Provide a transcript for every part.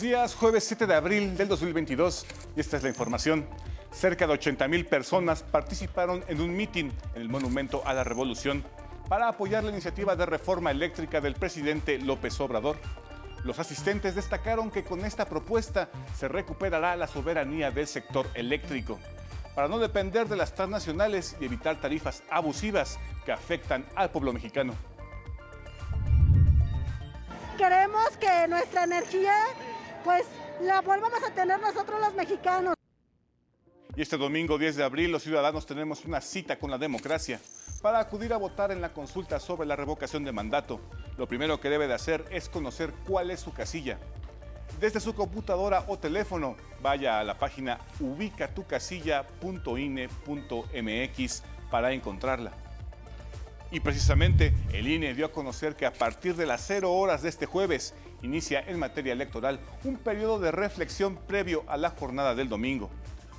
días, jueves 7 de abril del 2022 y esta es la información. Cerca de 80 mil personas participaron en un mitin en el Monumento a la Revolución para apoyar la iniciativa de reforma eléctrica del presidente López Obrador. Los asistentes destacaron que con esta propuesta se recuperará la soberanía del sector eléctrico para no depender de las transnacionales y evitar tarifas abusivas que afectan al pueblo mexicano. Queremos que nuestra energía, pues, la volvamos a tener nosotros los mexicanos. Y este domingo 10 de abril los ciudadanos tenemos una cita con la democracia para acudir a votar en la consulta sobre la revocación de mandato. Lo primero que debe de hacer es conocer cuál es su casilla. Desde su computadora o teléfono, vaya a la página ubicatucasilla.ine.mx para encontrarla. Y precisamente el INE dio a conocer que a partir de las 0 horas de este jueves inicia en materia electoral un periodo de reflexión previo a la jornada del domingo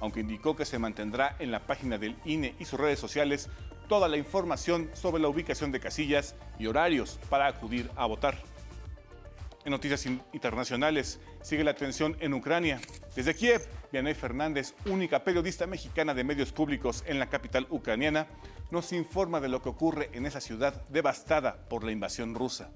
aunque indicó que se mantendrá en la página del INE y sus redes sociales toda la información sobre la ubicación de casillas y horarios para acudir a votar. En noticias internacionales, sigue la tensión en Ucrania. Desde Kiev, Vianey Fernández, única periodista mexicana de medios públicos en la capital ucraniana, nos informa de lo que ocurre en esa ciudad devastada por la invasión rusa.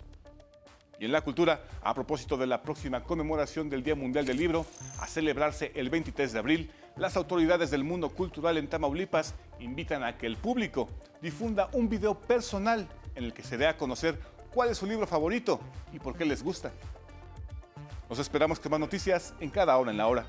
Y en la cultura, a propósito de la próxima conmemoración del Día Mundial del Libro, a celebrarse el 23 de abril, las autoridades del mundo cultural en Tamaulipas invitan a que el público difunda un video personal en el que se dé a conocer cuál es su libro favorito y por qué les gusta. Nos esperamos con más noticias en cada hora en la hora.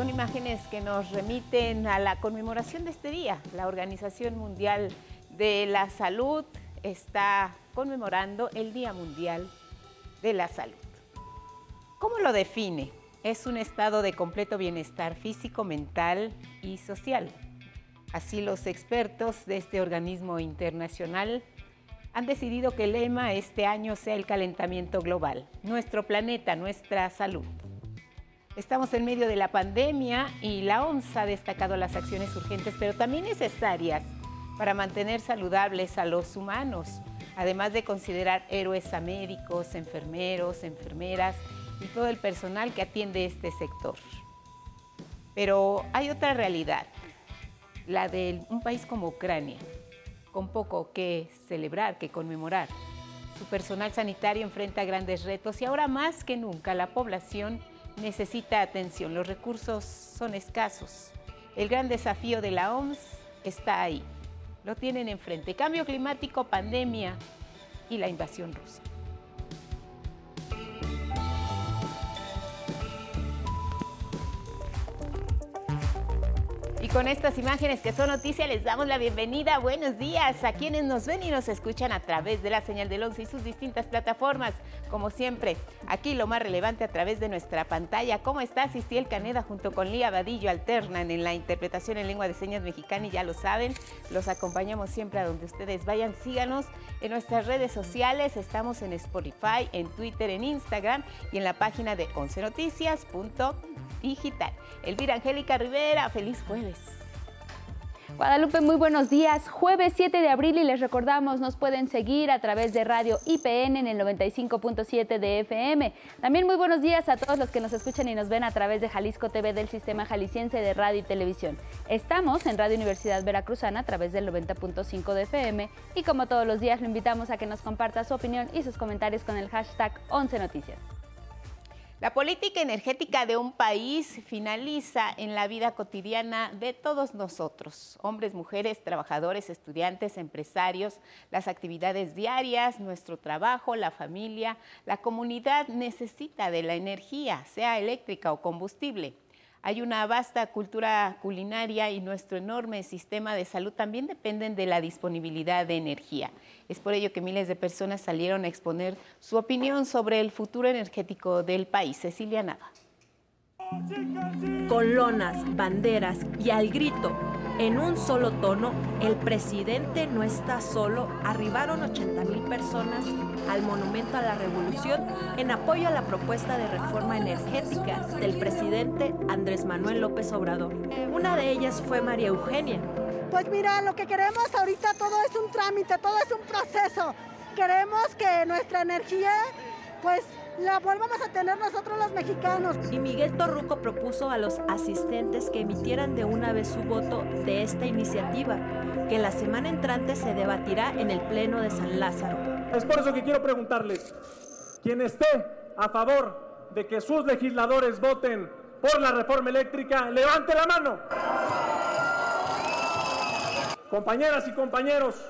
Imágenes que nos remiten a la conmemoración de este día. La Organización Mundial de la Salud está conmemorando el Día Mundial de la Salud. ¿Cómo lo define? Es un estado de completo bienestar físico, mental y social. Así los expertos de este organismo internacional han decidido que el lema este año sea el calentamiento global, nuestro planeta, nuestra salud. Estamos en medio de la pandemia y la OMS ha destacado las acciones urgentes, pero también necesarias para mantener saludables a los humanos, además de considerar héroes a médicos, enfermeros, enfermeras y todo el personal que atiende este sector. Pero hay otra realidad, la de un país como Ucrania, con poco que celebrar, que conmemorar. Su personal sanitario enfrenta grandes retos y ahora más que nunca la población necesita atención. Los recursos son escasos. El gran desafío de la OMS está ahí. Lo tienen enfrente. Cambio climático, pandemia y la invasión rusa. Con estas imágenes que son noticia les damos la bienvenida. Buenos días a quienes nos ven y nos escuchan a través de la señal del 11 y sus distintas plataformas. Como siempre, aquí lo más relevante a través de nuestra pantalla. ¿Cómo está Sistiel Caneda junto con Lía Vadillo Alternan en la interpretación en lengua de señas mexicana? Y ya lo saben, los acompañamos siempre a donde ustedes vayan. Síganos en nuestras redes sociales. Estamos en Spotify, en Twitter, en Instagram y en la página de 11noticias.digital. Elvira Angélica Rivera, feliz jueves. Guadalupe, muy buenos días. Jueves 7 de abril y les recordamos, nos pueden seguir a través de Radio IPN en el 95.7 de FM. También muy buenos días a todos los que nos escuchan y nos ven a través de Jalisco TV del Sistema Jalisciense de Radio y Televisión. Estamos en Radio Universidad Veracruzana a través del 90.5 de FM y como todos los días lo invitamos a que nos comparta su opinión y sus comentarios con el hashtag 11 Noticias. La política energética de un país finaliza en la vida cotidiana de todos nosotros, hombres, mujeres, trabajadores, estudiantes, empresarios, las actividades diarias, nuestro trabajo, la familia. La comunidad necesita de la energía, sea eléctrica o combustible. Hay una vasta cultura culinaria y nuestro enorme sistema de salud también dependen de la disponibilidad de energía. Es por ello que miles de personas salieron a exponer su opinión sobre el futuro energético del país. Cecilia Nava. Con lonas, banderas y al grito, en un solo tono, el presidente no está solo, arribaron 80 mil personas al Monumento a la Revolución en apoyo a la propuesta de reforma energética del presidente Andrés Manuel López Obrador. Una de ellas fue María Eugenia. Pues mira, lo que queremos ahorita todo es un trámite, todo es un proceso. Queremos que nuestra energía, pues la volvamos a tener nosotros los mexicanos. Y Miguel Torruco propuso a los asistentes que emitieran de una vez su voto de esta iniciativa, que la semana entrante se debatirá en el Pleno de San Lázaro. Es por eso que quiero preguntarles, quien esté a favor de que sus legisladores voten por la reforma eléctrica, levante la mano. Compañeras y compañeros,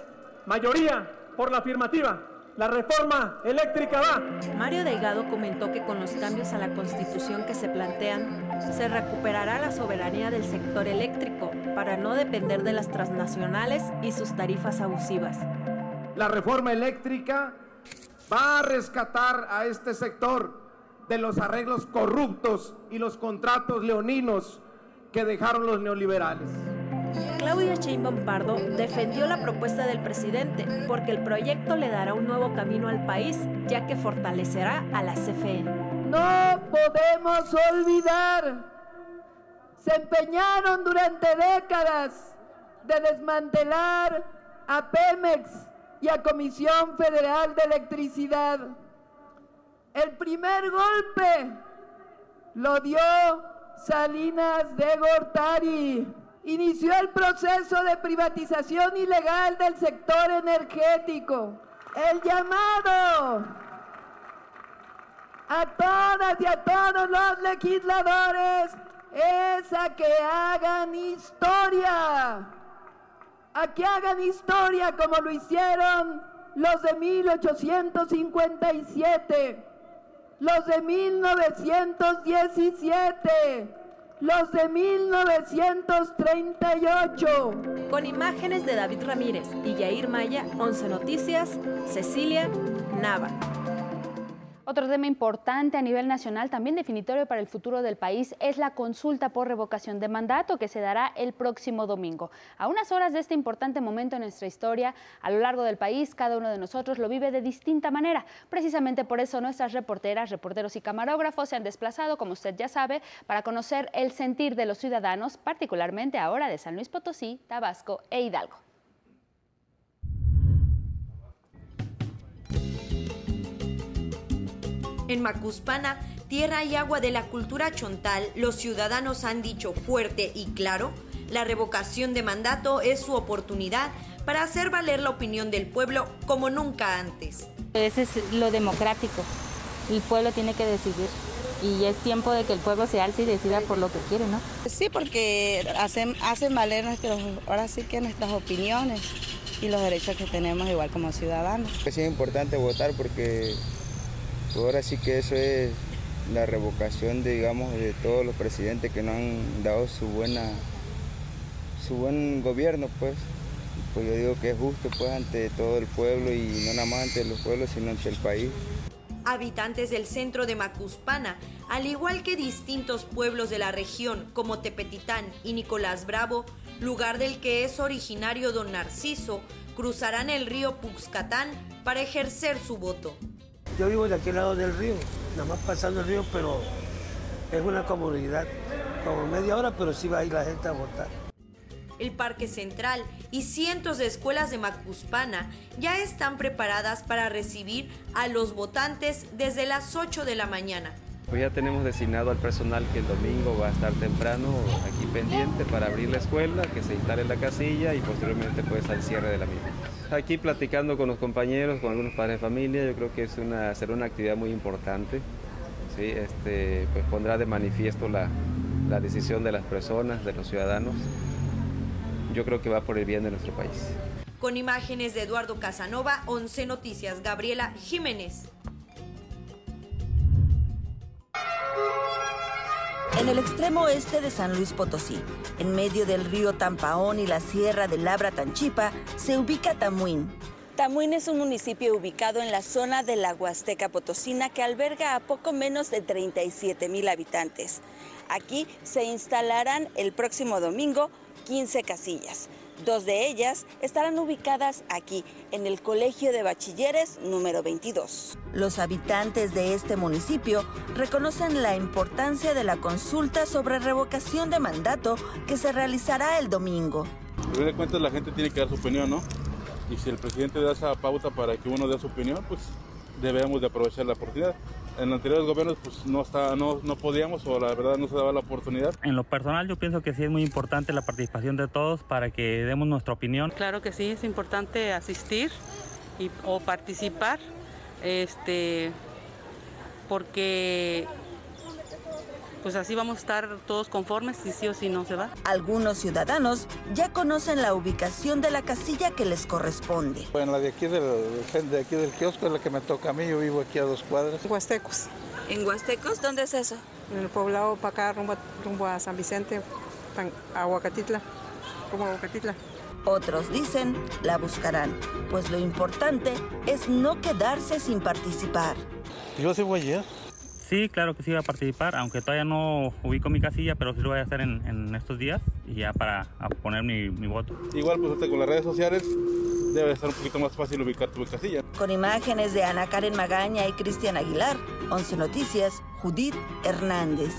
mayoría por la afirmativa. La reforma eléctrica va. Mario Delgado comentó que con los cambios a la constitución que se plantean, se recuperará la soberanía del sector eléctrico para no depender de las transnacionales y sus tarifas abusivas. La reforma eléctrica va a rescatar a este sector de los arreglos corruptos y los contratos leoninos que dejaron los neoliberales. Claudia Sheinbaum Pardo defendió la propuesta del presidente porque el proyecto le dará un nuevo camino al país, ya que fortalecerá a la CFE. No podemos olvidar, se empeñaron durante décadas de desmantelar a Pemex y a Comisión Federal de Electricidad. El primer golpe lo dio Salinas de Gortari inició el proceso de privatización ilegal del sector energético. El llamado a todas y a todos los legisladores es a que hagan historia, a que hagan historia como lo hicieron los de 1857, los de 1917 los de 1938. Con imágenes de David Ramírez y Yair Maya, 11 Noticias, Cecilia Nava. Otro tema importante a nivel nacional, también definitorio para el futuro del país, es la consulta por revocación de mandato que se dará el próximo domingo. A unas horas de este importante momento en nuestra historia, a lo largo del país, cada uno de nosotros lo vive de distinta manera. Precisamente por eso nuestras reporteras, reporteros y camarógrafos se han desplazado, como usted ya sabe, para conocer el sentir de los ciudadanos, particularmente ahora de San Luis Potosí, Tabasco e Hidalgo. En Macuspana, tierra y agua de la cultura chontal, los ciudadanos han dicho fuerte y claro, la revocación de mandato es su oportunidad para hacer valer la opinión del pueblo como nunca antes. Ese es lo democrático. El pueblo tiene que decidir y es tiempo de que el pueblo se alce y decida por lo que quiere, ¿no? Sí, porque hacen, hacen valer nuestros, ahora sí que nuestras opiniones y los derechos que tenemos igual como ciudadanos. Es importante votar porque Ahora sí que eso es la revocación, de, digamos, de todos los presidentes que no han dado su buena, su buen gobierno, pues. Pues yo digo que es justo, pues, ante todo el pueblo y no nada más ante los pueblos, sino ante el país. Habitantes del centro de Macuspana, al igual que distintos pueblos de la región como Tepetitán y Nicolás Bravo, lugar del que es originario don Narciso, cruzarán el río Puxcatán para ejercer su voto. Yo vivo de aquel lado del río, nada más pasando el río, pero es una comunidad, como media hora, pero sí va a ir la gente a votar. El Parque Central y cientos de escuelas de Macuspana ya están preparadas para recibir a los votantes desde las 8 de la mañana. Pues ya tenemos designado al personal que el domingo va a estar temprano aquí pendiente para abrir la escuela, que se instale la casilla y posteriormente pues al cierre de la misma aquí platicando con los compañeros, con algunos padres de familia, yo creo que es una, será una actividad muy importante. ¿sí? Este, pues pondrá de manifiesto la, la decisión de las personas, de los ciudadanos. Yo creo que va por el bien de nuestro país. Con imágenes de Eduardo Casanova, 11 Noticias, Gabriela Jiménez. En el extremo oeste de San Luis Potosí, en medio del río Tampaón y la sierra de Labra Tanchipa, se ubica Tamuín, Tamuín es un municipio ubicado en la zona de la Huasteca Potosina que alberga a poco menos de 37 mil habitantes. Aquí se instalarán el próximo domingo 15 casillas. Dos de ellas estarán ubicadas aquí, en el Colegio de Bachilleres número 22. Los habitantes de este municipio reconocen la importancia de la consulta sobre revocación de mandato que se realizará el domingo. A fin de cuentas la gente tiene que dar su opinión, ¿no? Y si el presidente da esa pauta para que uno dé su opinión, pues debemos de aprovechar la oportunidad. En anteriores gobiernos pues no, está, no, no podíamos o la verdad no se daba la oportunidad. En lo personal yo pienso que sí es muy importante la participación de todos para que demos nuestra opinión. Claro que sí, es importante asistir y, o participar, este, porque pues así vamos a estar todos conformes si sí o si no se va. Algunos ciudadanos ya conocen la ubicación de la casilla que les corresponde. Bueno, la de aquí del, de aquí del kiosco es la que me toca a mí, yo vivo aquí a dos cuadras. Huastecos. ¿En Huastecos? ¿Dónde es eso? En el poblado para acá, rumbo, rumbo a San Vicente, a Huacatitla, a Huacatitla. Otros dicen la buscarán, pues lo importante es no quedarse sin participar. Yo sí voy ayer. Sí, claro que sí voy a participar, aunque todavía no ubico mi casilla, pero sí lo voy a hacer en, en estos días y ya para poner mi, mi, voto. Igual pues con las redes sociales debe ser un poquito más fácil ubicar tu casilla. Con imágenes de Ana Karen Magaña y Cristian Aguilar, 11 Noticias, Judith Hernández.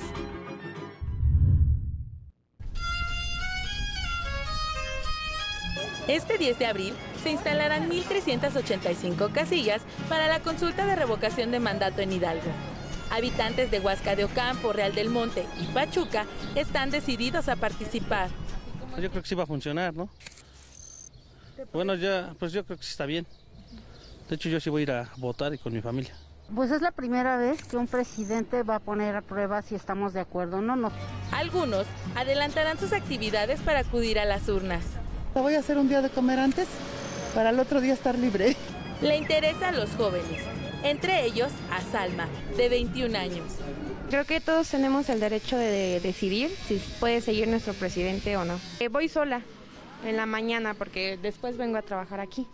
Este 10 de abril se instalarán 1.385 casillas para la consulta de revocación de mandato en Hidalgo. Habitantes de Huasca de Ocampo, Real del Monte y Pachuca están decididos a participar. Yo creo que sí va a funcionar, ¿no? Bueno, ya, pues yo creo que sí está bien. De hecho, yo sí voy a ir a votar y con mi familia. Pues es la primera vez que un presidente va a poner a prueba si estamos de acuerdo o no, no. Algunos adelantarán sus actividades para acudir a las urnas. Voy a hacer un día de comer antes para el otro día estar libre. Le interesa a los jóvenes, entre ellos a Salma, de 21 años. Creo que todos tenemos el derecho de decidir si puede seguir nuestro presidente o no. Eh, voy sola en la mañana porque después vengo a trabajar aquí.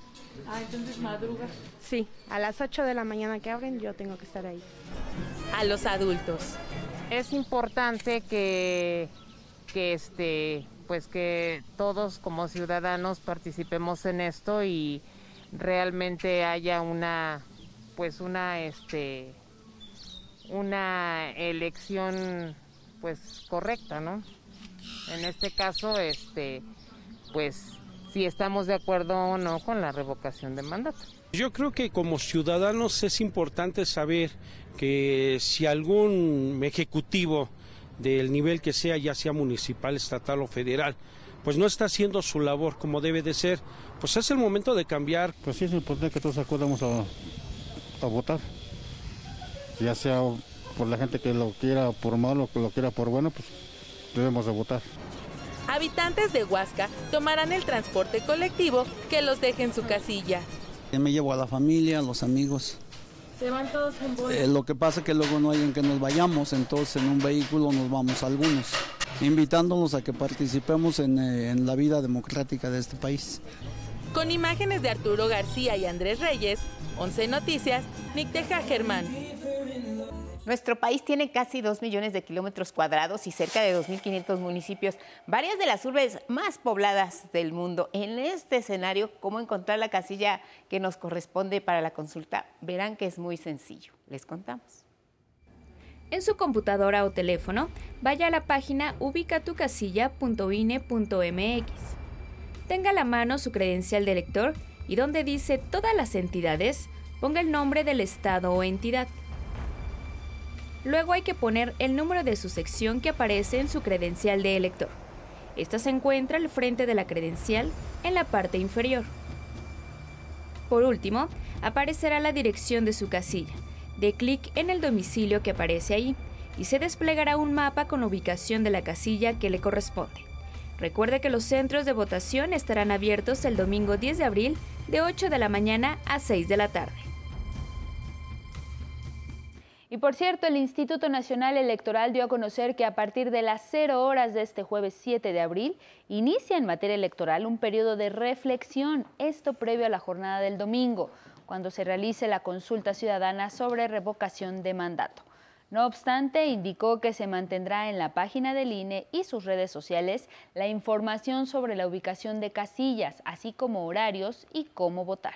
Ah, entonces madruga. Sí, a las 8 de la mañana que abren yo tengo que estar ahí. A los adultos. Es importante que, que este pues que todos como ciudadanos participemos en esto y realmente haya una pues una este una elección pues correcta, ¿no? En este caso, este, pues si estamos de acuerdo o no con la revocación de mandato. Yo creo que como ciudadanos es importante saber que si algún ejecutivo del nivel que sea, ya sea municipal, estatal o federal, pues no está haciendo su labor como debe de ser, pues es el momento de cambiar. Pues sí es importante que todos acudamos a, a votar, ya sea por la gente que lo quiera por malo o que lo quiera por bueno, pues debemos de votar. Habitantes de Huasca tomarán el transporte colectivo que los deje en su casilla. Me llevo a la familia, a los amigos. ¿Se van todos en bola? Eh, lo que pasa es que luego no hay en que nos vayamos, entonces en un vehículo nos vamos algunos, invitándonos a que participemos en, eh, en la vida democrática de este país. Con imágenes de Arturo García y Andrés Reyes, 11 Noticias, Nicteja Germán. Nuestro país tiene casi 2 millones de kilómetros cuadrados y cerca de 2.500 municipios, varias de las urbes más pobladas del mundo. En este escenario, ¿cómo encontrar la casilla que nos corresponde para la consulta? Verán que es muy sencillo. Les contamos. En su computadora o teléfono, vaya a la página ubicatucasilla.ine.mx. Tenga a la mano su credencial de elector y donde dice todas las entidades, ponga el nombre del estado o entidad. Luego hay que poner el número de su sección que aparece en su credencial de elector. Esta se encuentra al frente de la credencial en la parte inferior. Por último, aparecerá la dirección de su casilla. De clic en el domicilio que aparece ahí y se desplegará un mapa con ubicación de la casilla que le corresponde. Recuerde que los centros de votación estarán abiertos el domingo 10 de abril de 8 de la mañana a 6 de la tarde. Y por cierto, el Instituto Nacional Electoral dio a conocer que a partir de las 0 horas de este jueves 7 de abril inicia en materia electoral un periodo de reflexión, esto previo a la jornada del domingo, cuando se realice la consulta ciudadana sobre revocación de mandato. No obstante, indicó que se mantendrá en la página del INE y sus redes sociales la información sobre la ubicación de casillas, así como horarios y cómo votar.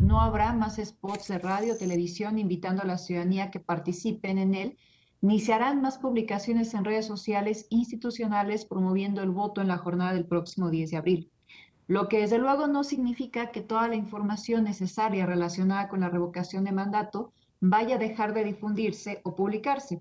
No habrá más spots de radio, televisión invitando a la ciudadanía que participen en él, ni se harán más publicaciones en redes sociales institucionales promoviendo el voto en la jornada del próximo 10 de abril. Lo que desde luego no significa que toda la información necesaria relacionada con la revocación de mandato vaya a dejar de difundirse o publicarse.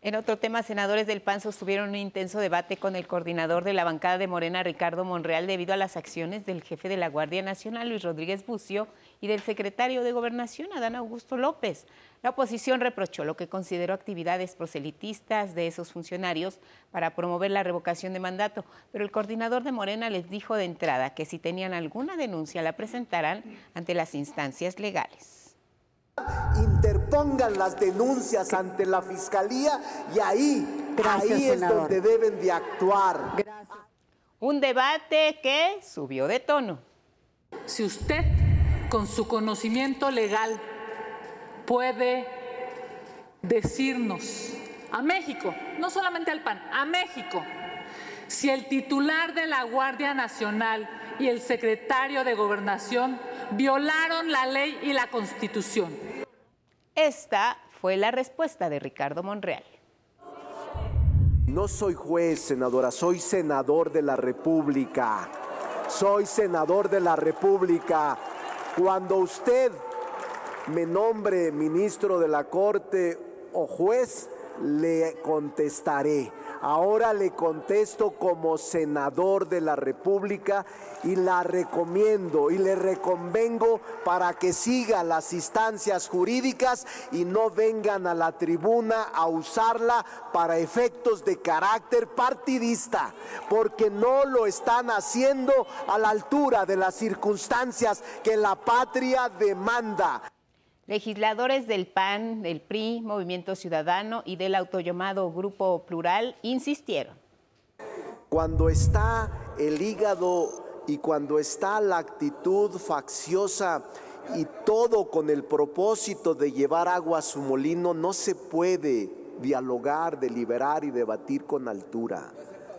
En otro tema, senadores del PAN sostuvieron un intenso debate con el coordinador de la bancada de Morena, Ricardo Monreal, debido a las acciones del jefe de la Guardia Nacional, Luis Rodríguez Bucio, y del secretario de Gobernación, Adán Augusto López. La oposición reprochó lo que consideró actividades proselitistas de esos funcionarios para promover la revocación de mandato, pero el coordinador de Morena les dijo de entrada que si tenían alguna denuncia la presentarán ante las instancias legales interpongan las denuncias ante la fiscalía y ahí, ahí es donde deben de actuar. Un debate que subió de tono. Si usted, con su conocimiento legal, puede decirnos a México, no solamente al PAN, a México, si el titular de la Guardia Nacional y el secretario de Gobernación violaron la ley y la Constitución. Esta fue la respuesta de Ricardo Monreal. No soy juez, senadora, soy senador de la República. Soy senador de la República. Cuando usted me nombre ministro de la Corte o juez, le contestaré. Ahora le contesto como senador de la República y la recomiendo y le reconvengo para que siga las instancias jurídicas y no vengan a la tribuna a usarla para efectos de carácter partidista, porque no lo están haciendo a la altura de las circunstancias que la patria demanda. Legisladores del PAN, del PRI, Movimiento Ciudadano y del autollamado Grupo Plural insistieron. Cuando está el hígado y cuando está la actitud facciosa y todo con el propósito de llevar agua a su molino, no se puede dialogar, deliberar y debatir con altura.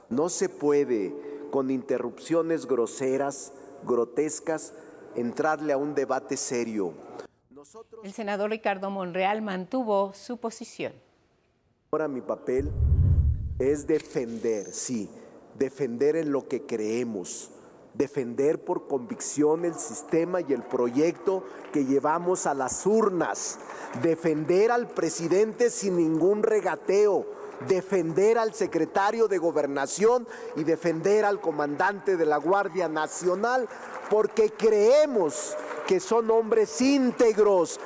No se puede con interrupciones groseras, grotescas, entrarle a un debate serio. El senador Ricardo Monreal mantuvo su posición. Ahora mi papel es defender, sí, defender en lo que creemos, defender por convicción el sistema y el proyecto que llevamos a las urnas, defender al presidente sin ningún regateo, defender al secretario de gobernación y defender al comandante de la Guardia Nacional, porque creemos que son hombres íntegros.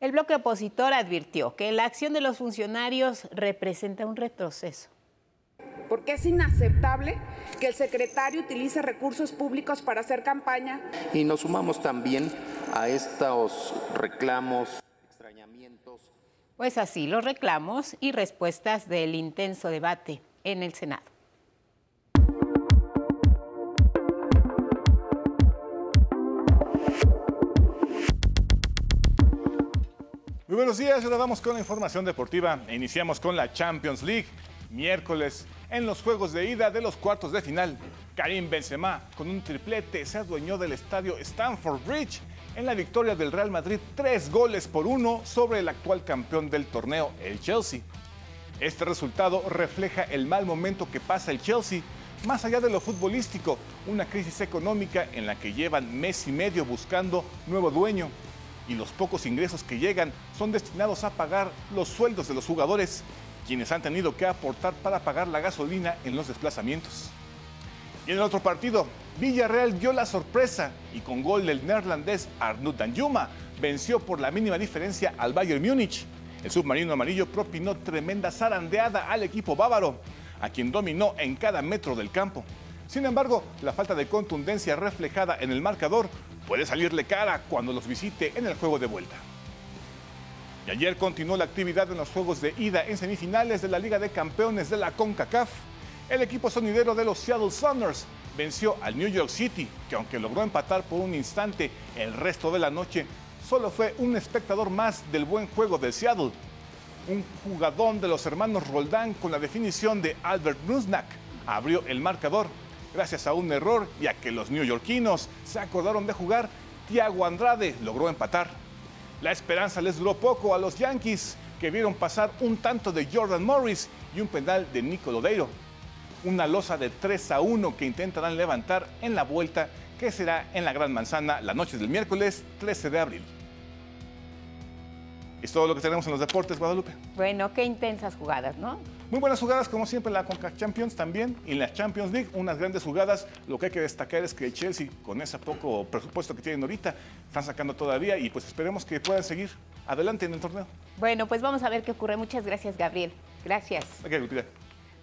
El bloque opositor advirtió que la acción de los funcionarios representa un retroceso. Porque es inaceptable que el secretario utilice recursos públicos para hacer campaña. Y nos sumamos también a estos reclamos, extrañamientos. Pues así, los reclamos y respuestas del intenso debate en el Senado. Muy buenos días, ahora vamos con la información deportiva iniciamos con la Champions League. Miércoles, en los juegos de ida de los cuartos de final, Karim Benzema con un triplete se adueñó del estadio Stamford Bridge en la victoria del Real Madrid, tres goles por uno sobre el actual campeón del torneo, el Chelsea. Este resultado refleja el mal momento que pasa el Chelsea, más allá de lo futbolístico, una crisis económica en la que llevan mes y medio buscando nuevo dueño y los pocos ingresos que llegan son destinados a pagar los sueldos de los jugadores, quienes han tenido que aportar para pagar la gasolina en los desplazamientos. Y en el otro partido, Villarreal dio la sorpresa y con gol del neerlandés Arnud Danjuma venció por la mínima diferencia al Bayern Múnich. El submarino amarillo propinó tremenda zarandeada al equipo bávaro, a quien dominó en cada metro del campo. Sin embargo, la falta de contundencia reflejada en el marcador puede salirle cara cuando los visite en el juego de vuelta. Y ayer continuó la actividad en los juegos de ida en semifinales de la Liga de Campeones de la CONCACAF. El equipo sonidero de los Seattle Sounders venció al New York City, que aunque logró empatar por un instante el resto de la noche, solo fue un espectador más del buen juego de Seattle. Un jugadón de los hermanos Roldán con la definición de Albert Nusnak abrió el marcador gracias a un error y a que los neoyorquinos se acordaron de jugar. Thiago Andrade logró empatar. La esperanza les duró poco a los Yankees, que vieron pasar un tanto de Jordan Morris y un penal de Nico Lodeiro. Una losa de 3 a 1 que intentarán levantar en la vuelta que será en la Gran Manzana la noche del miércoles 13 de abril. Es todo lo que tenemos en los deportes, Guadalupe. Bueno, qué intensas jugadas, ¿no? Muy buenas jugadas, como siempre, en la Conca Champions también. Y en la Champions League, unas grandes jugadas. Lo que hay que destacar es que el Chelsea, con ese poco presupuesto que tienen ahorita, están sacando todavía y pues esperemos que puedan seguir adelante en el torneo. Bueno, pues vamos a ver qué ocurre. Muchas gracias, Gabriel. Gracias. Okay,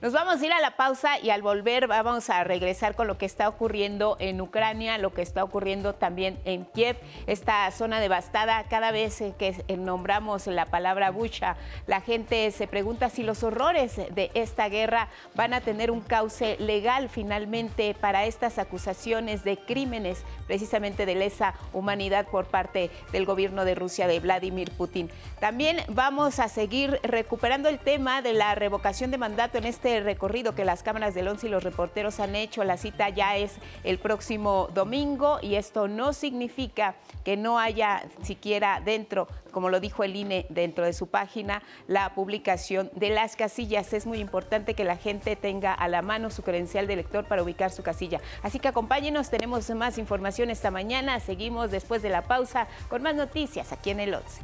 nos vamos a ir a la pausa y al volver vamos a regresar con lo que está ocurriendo en Ucrania, lo que está ocurriendo también en Kiev, esta zona devastada. Cada vez que nombramos la palabra Bucha, la gente se pregunta si los horrores de esta guerra van a tener un cauce legal finalmente para estas acusaciones de crímenes precisamente de lesa humanidad por parte del gobierno de Rusia de Vladimir Putin. También vamos a seguir recuperando el tema de la revocación de mandato en este recorrido que las cámaras del ONCE y los reporteros han hecho. La cita ya es el próximo domingo y esto no significa que no haya siquiera dentro, como lo dijo el INE dentro de su página, la publicación de las casillas. Es muy importante que la gente tenga a la mano su credencial de elector para ubicar su casilla. Así que acompáñenos, tenemos más información esta mañana. Seguimos después de la pausa con más noticias aquí en el 11.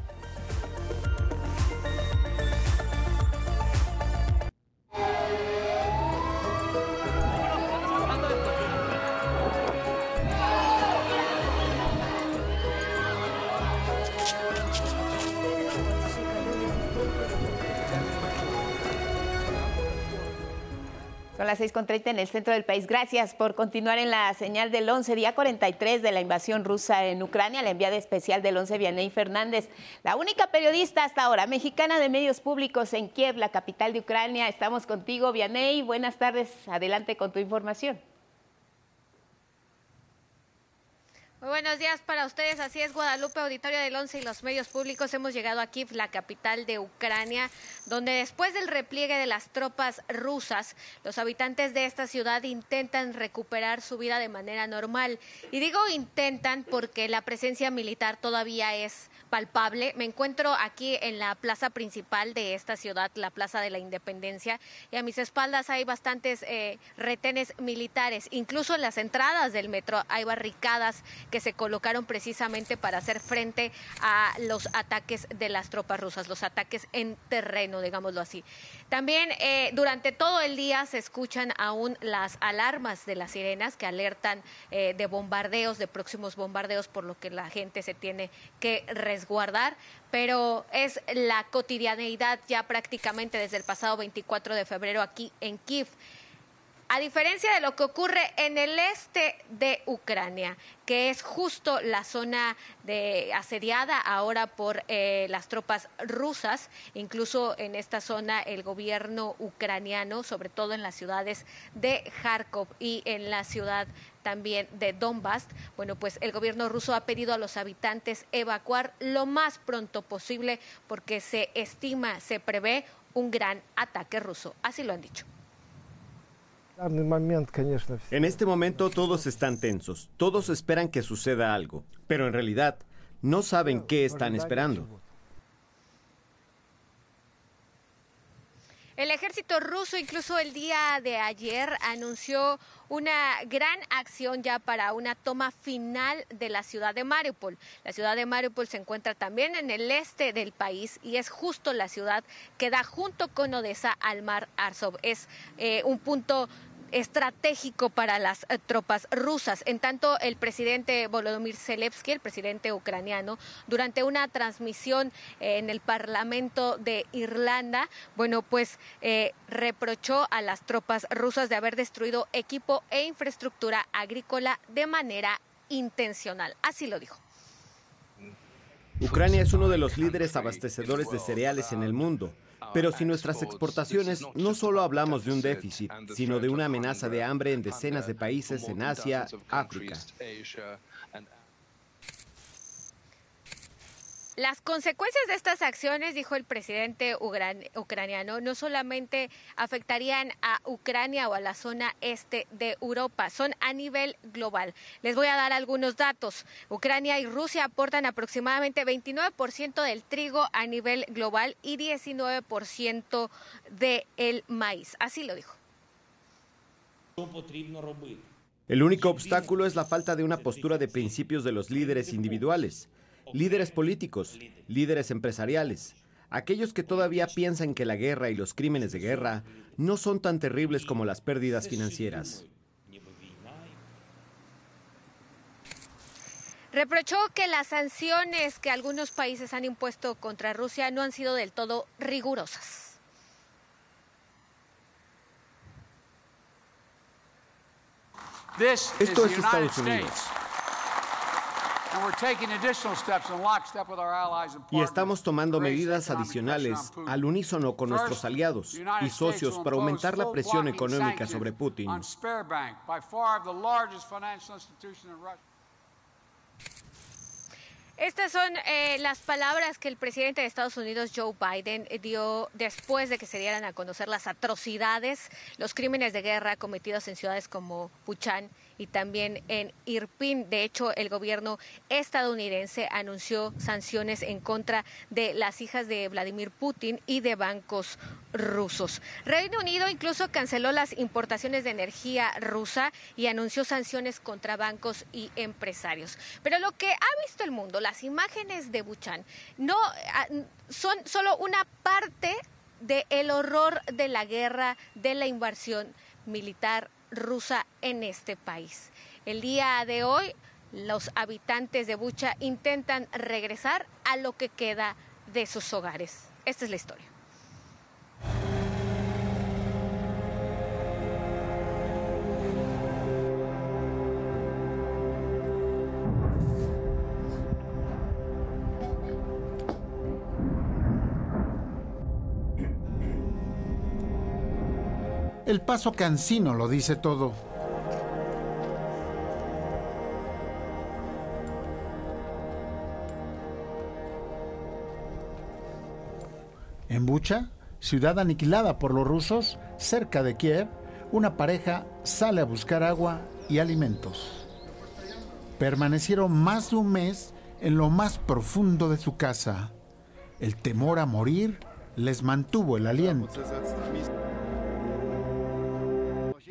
Música Son las 6.30 en el centro del país. Gracias por continuar en la señal del 11, día 43 de la invasión rusa en Ucrania. La enviada especial del 11, Vianey Fernández, la única periodista hasta ahora mexicana de medios públicos en Kiev, la capital de Ucrania. Estamos contigo, Vianey. Buenas tardes. Adelante con tu información. Muy buenos días para ustedes. Así es, Guadalupe, Auditorio del Once y los medios públicos. Hemos llegado a Kiev, la capital de Ucrania, donde después del repliegue de las tropas rusas, los habitantes de esta ciudad intentan recuperar su vida de manera normal. Y digo intentan porque la presencia militar todavía es palpable. Me encuentro aquí en la plaza principal de esta ciudad, la Plaza de la Independencia, y a mis espaldas hay bastantes eh, retenes militares. Incluso en las entradas del metro hay barricadas que se colocaron precisamente para hacer frente a los ataques de las tropas rusas, los ataques en terreno, digámoslo así. También eh, durante todo el día se escuchan aún las alarmas de las sirenas que alertan eh, de bombardeos, de próximos bombardeos, por lo que la gente se tiene que resguardar, pero es la cotidianeidad ya prácticamente desde el pasado 24 de febrero aquí en Kiev. A diferencia de lo que ocurre en el este de Ucrania, que es justo la zona de asediada ahora por eh, las tropas rusas, incluso en esta zona el gobierno ucraniano, sobre todo en las ciudades de Kharkov y en la ciudad también de Donbass, bueno, pues el gobierno ruso ha pedido a los habitantes evacuar lo más pronto posible porque se estima, se prevé un gran ataque ruso. Así lo han dicho. En este momento todos están tensos, todos esperan que suceda algo, pero en realidad no saben qué están esperando. El ejército ruso incluso el día de ayer anunció una gran acción ya para una toma final de la ciudad de Mariupol. La ciudad de Mariupol se encuentra también en el este del país y es justo la ciudad que da junto con Odessa al mar Arzov. Es eh, un punto estratégico para las eh, tropas rusas. En tanto, el presidente Volodymyr Zelensky, el presidente ucraniano, durante una transmisión eh, en el Parlamento de Irlanda, bueno, pues eh, reprochó a las tropas rusas de haber destruido equipo e infraestructura agrícola de manera intencional. Así lo dijo. Ucrania es uno de los líderes abastecedores de cereales en el mundo. Pero si nuestras exportaciones no solo hablamos de un déficit, sino de una amenaza de hambre en decenas de países en Asia, África. Las consecuencias de estas acciones, dijo el presidente ucraniano, no solamente afectarían a Ucrania o a la zona este de Europa, son a nivel global. Les voy a dar algunos datos. Ucrania y Rusia aportan aproximadamente 29% del trigo a nivel global y 19% del maíz. Así lo dijo. El único obstáculo es la falta de una postura de principios de los líderes individuales líderes políticos, líderes empresariales, aquellos que todavía piensan que la guerra y los crímenes de guerra no son tan terribles como las pérdidas financieras. Reprochó que las sanciones que algunos países han impuesto contra Rusia no han sido del todo rigurosas. Esto es Estados Unidos. Y estamos tomando medidas adicionales al unísono con nuestros aliados y socios para aumentar la presión económica sobre Putin. Estas son eh, las palabras que el presidente de Estados Unidos, Joe Biden, dio después de que se dieran a conocer las atrocidades, los crímenes de guerra cometidos en ciudades como Puchán y también en Irpin. De hecho, el gobierno estadounidense anunció sanciones en contra de las hijas de Vladimir Putin y de bancos rusos. Reino Unido incluso canceló las importaciones de energía rusa y anunció sanciones contra bancos y empresarios. Pero lo que ha visto el mundo, las imágenes de Buchan, no ah, son solo una parte del horror de la guerra, de la invasión militar rusa en este país. El día de hoy, los habitantes de Bucha intentan regresar a lo que queda de sus hogares. Esta es la historia. El paso cansino lo dice todo. En Bucha, ciudad aniquilada por los rusos, cerca de Kiev, una pareja sale a buscar agua y alimentos. Permanecieron más de un mes en lo más profundo de su casa. El temor a morir les mantuvo el aliento.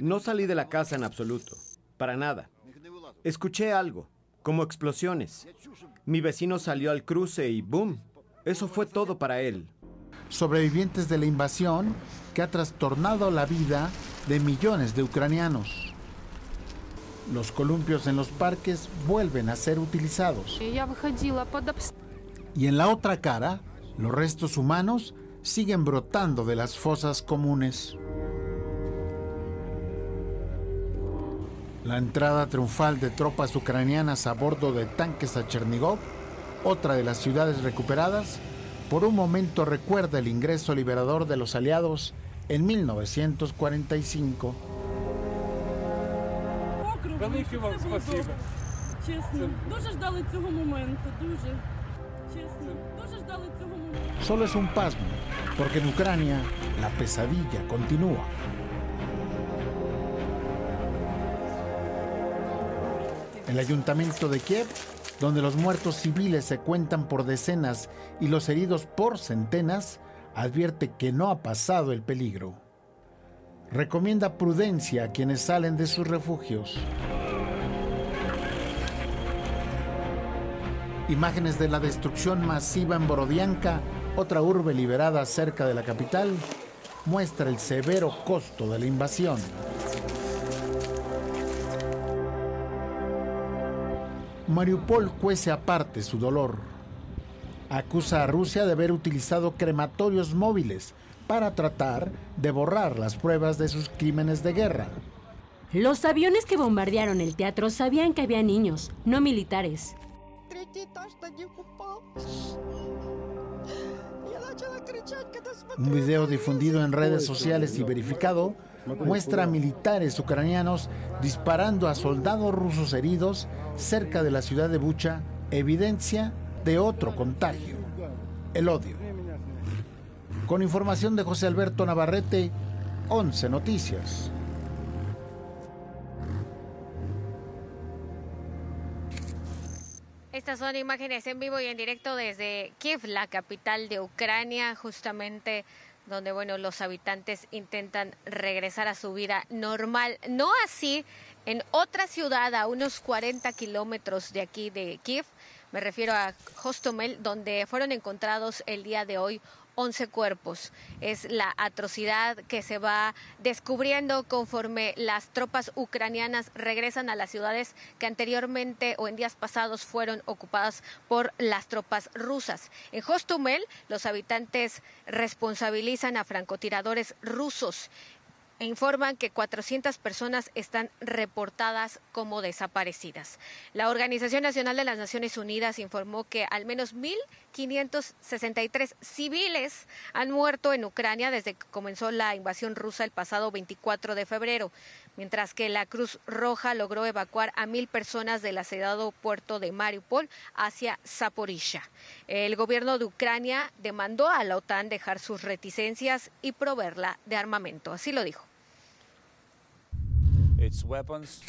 No salí de la casa en absoluto, para nada. Escuché algo, como explosiones. Mi vecino salió al cruce y ¡boom! Eso fue todo para él. Sobrevivientes de la invasión que ha trastornado la vida de millones de ucranianos. Los columpios en los parques vuelven a ser utilizados. Y en la otra cara, los restos humanos siguen brotando de las fosas comunes. La entrada triunfal de tropas ucranianas a bordo de tanques a Chernigov, otra de las ciudades recuperadas, por un momento recuerda el ingreso liberador de los aliados en 1945. Solo es un pasmo, porque en Ucrania la pesadilla continúa. El ayuntamiento de Kiev, donde los muertos civiles se cuentan por decenas y los heridos por centenas, advierte que no ha pasado el peligro. Recomienda prudencia a quienes salen de sus refugios. Imágenes de la destrucción masiva en Borodianka, otra urbe liberada cerca de la capital, muestra el severo costo de la invasión. Mariupol cuece aparte su dolor. Acusa a Rusia de haber utilizado crematorios móviles para tratar de borrar las pruebas de sus crímenes de guerra. Los aviones que bombardearon el teatro sabían que había niños, no militares. Un video difundido en redes sociales y verificado muestra a militares ucranianos disparando a soldados rusos heridos cerca de la ciudad de Bucha, evidencia de otro contagio, el odio. Con información de José Alberto Navarrete, 11 Noticias. Estas son imágenes en vivo y en directo desde Kiev, la capital de Ucrania, justamente donde bueno, los habitantes intentan regresar a su vida normal. No así en otra ciudad a unos 40 kilómetros de aquí de Kiev, me refiero a Hostomel, donde fueron encontrados el día de hoy 11 cuerpos. Es la atrocidad que se va descubriendo conforme las tropas ucranianas regresan a las ciudades que anteriormente o en días pasados fueron ocupadas por las tropas rusas. En Hostomel, los habitantes responsabilizan a francotiradores rusos informan que 400 personas están reportadas como desaparecidas. La Organización Nacional de las Naciones Unidas informó que al menos 1.563 civiles han muerto en Ucrania desde que comenzó la invasión rusa el pasado 24 de febrero, mientras que la Cruz Roja logró evacuar a mil personas del asediado puerto de Mariupol hacia Zaporizhia. El gobierno de Ucrania demandó a la OTAN dejar sus reticencias y proveerla de armamento. Así lo dijo.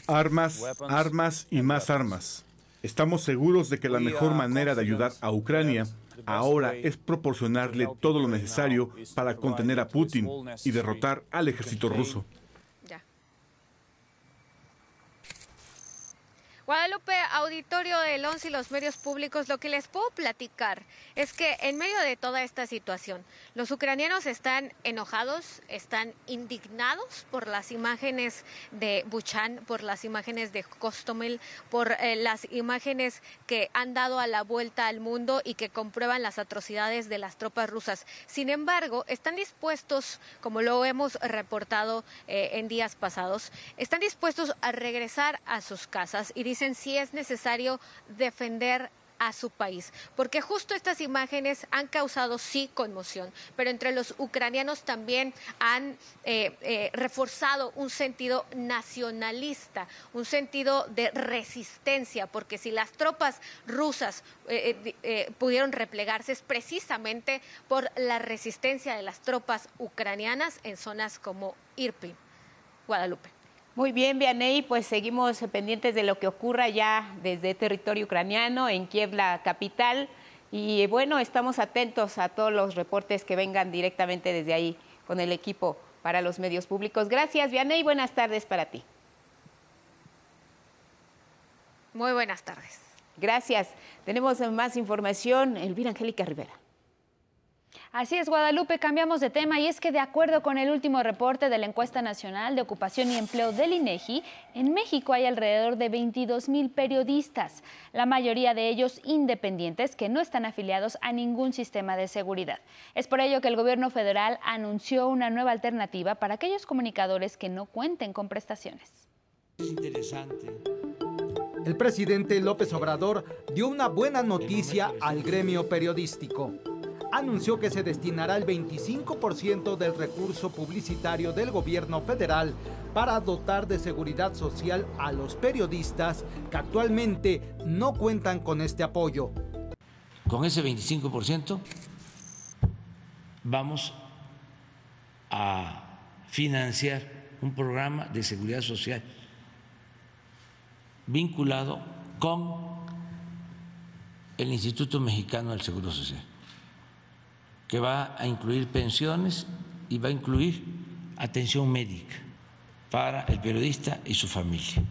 Armas, armas y más armas. Estamos seguros de que la mejor manera de ayudar a Ucrania ahora es proporcionarle todo lo necesario para contener a Putin y derrotar al ejército ruso. Guadalupe, auditorio del 11 y los medios públicos, lo que les puedo platicar es que en medio de toda esta situación, los ucranianos están enojados, están indignados por las imágenes de Buchan, por las imágenes de Kostomel, por eh, las imágenes que han dado a la vuelta al mundo y que comprueban las atrocidades de las tropas rusas. Sin embargo, están dispuestos, como lo hemos reportado eh, en días pasados, están dispuestos a regresar a sus casas y dicen si es necesario defender a su país, porque justo estas imágenes han causado sí conmoción, pero entre los ucranianos también han eh, eh, reforzado un sentido nacionalista, un sentido de resistencia, porque si las tropas rusas eh, pudieron replegarse es precisamente por la resistencia de las tropas ucranianas en zonas como Irpin, Guadalupe. Muy bien, Vianey, pues seguimos pendientes de lo que ocurra ya desde territorio ucraniano, en Kiev, la capital. Y bueno, estamos atentos a todos los reportes que vengan directamente desde ahí con el equipo para los medios públicos. Gracias, Vianey. Buenas tardes para ti. Muy buenas tardes. Gracias. Tenemos más información. Elvira Angélica Rivera. Así es, Guadalupe, cambiamos de tema y es que de acuerdo con el último reporte de la encuesta nacional de ocupación y empleo del INEGI, en México hay alrededor de 22 mil periodistas, la mayoría de ellos independientes que no están afiliados a ningún sistema de seguridad. Es por ello que el gobierno federal anunció una nueva alternativa para aquellos comunicadores que no cuenten con prestaciones. interesante. El presidente López Obrador dio una buena noticia al gremio periodístico anunció que se destinará el 25% del recurso publicitario del gobierno federal para dotar de seguridad social a los periodistas que actualmente no cuentan con este apoyo. Con ese 25% vamos a financiar un programa de seguridad social vinculado con el Instituto Mexicano del Seguro Social que va a incluir pensiones y va a incluir atención médica para el periodista y su familia.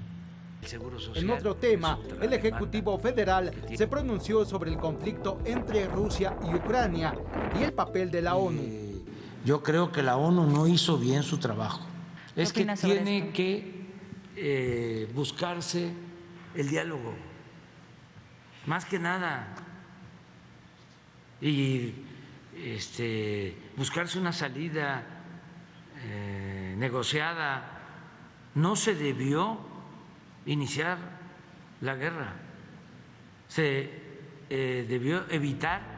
En otro tema, el Ejecutivo Federal se pronunció sobre el conflicto entre Rusia y Ucrania y el papel de la ONU. Eh, yo creo que la ONU no hizo bien su trabajo. Es que tiene que eh, buscarse el diálogo, más que nada. Y este, buscarse una salida eh, negociada. No se debió iniciar la guerra, se eh, debió evitar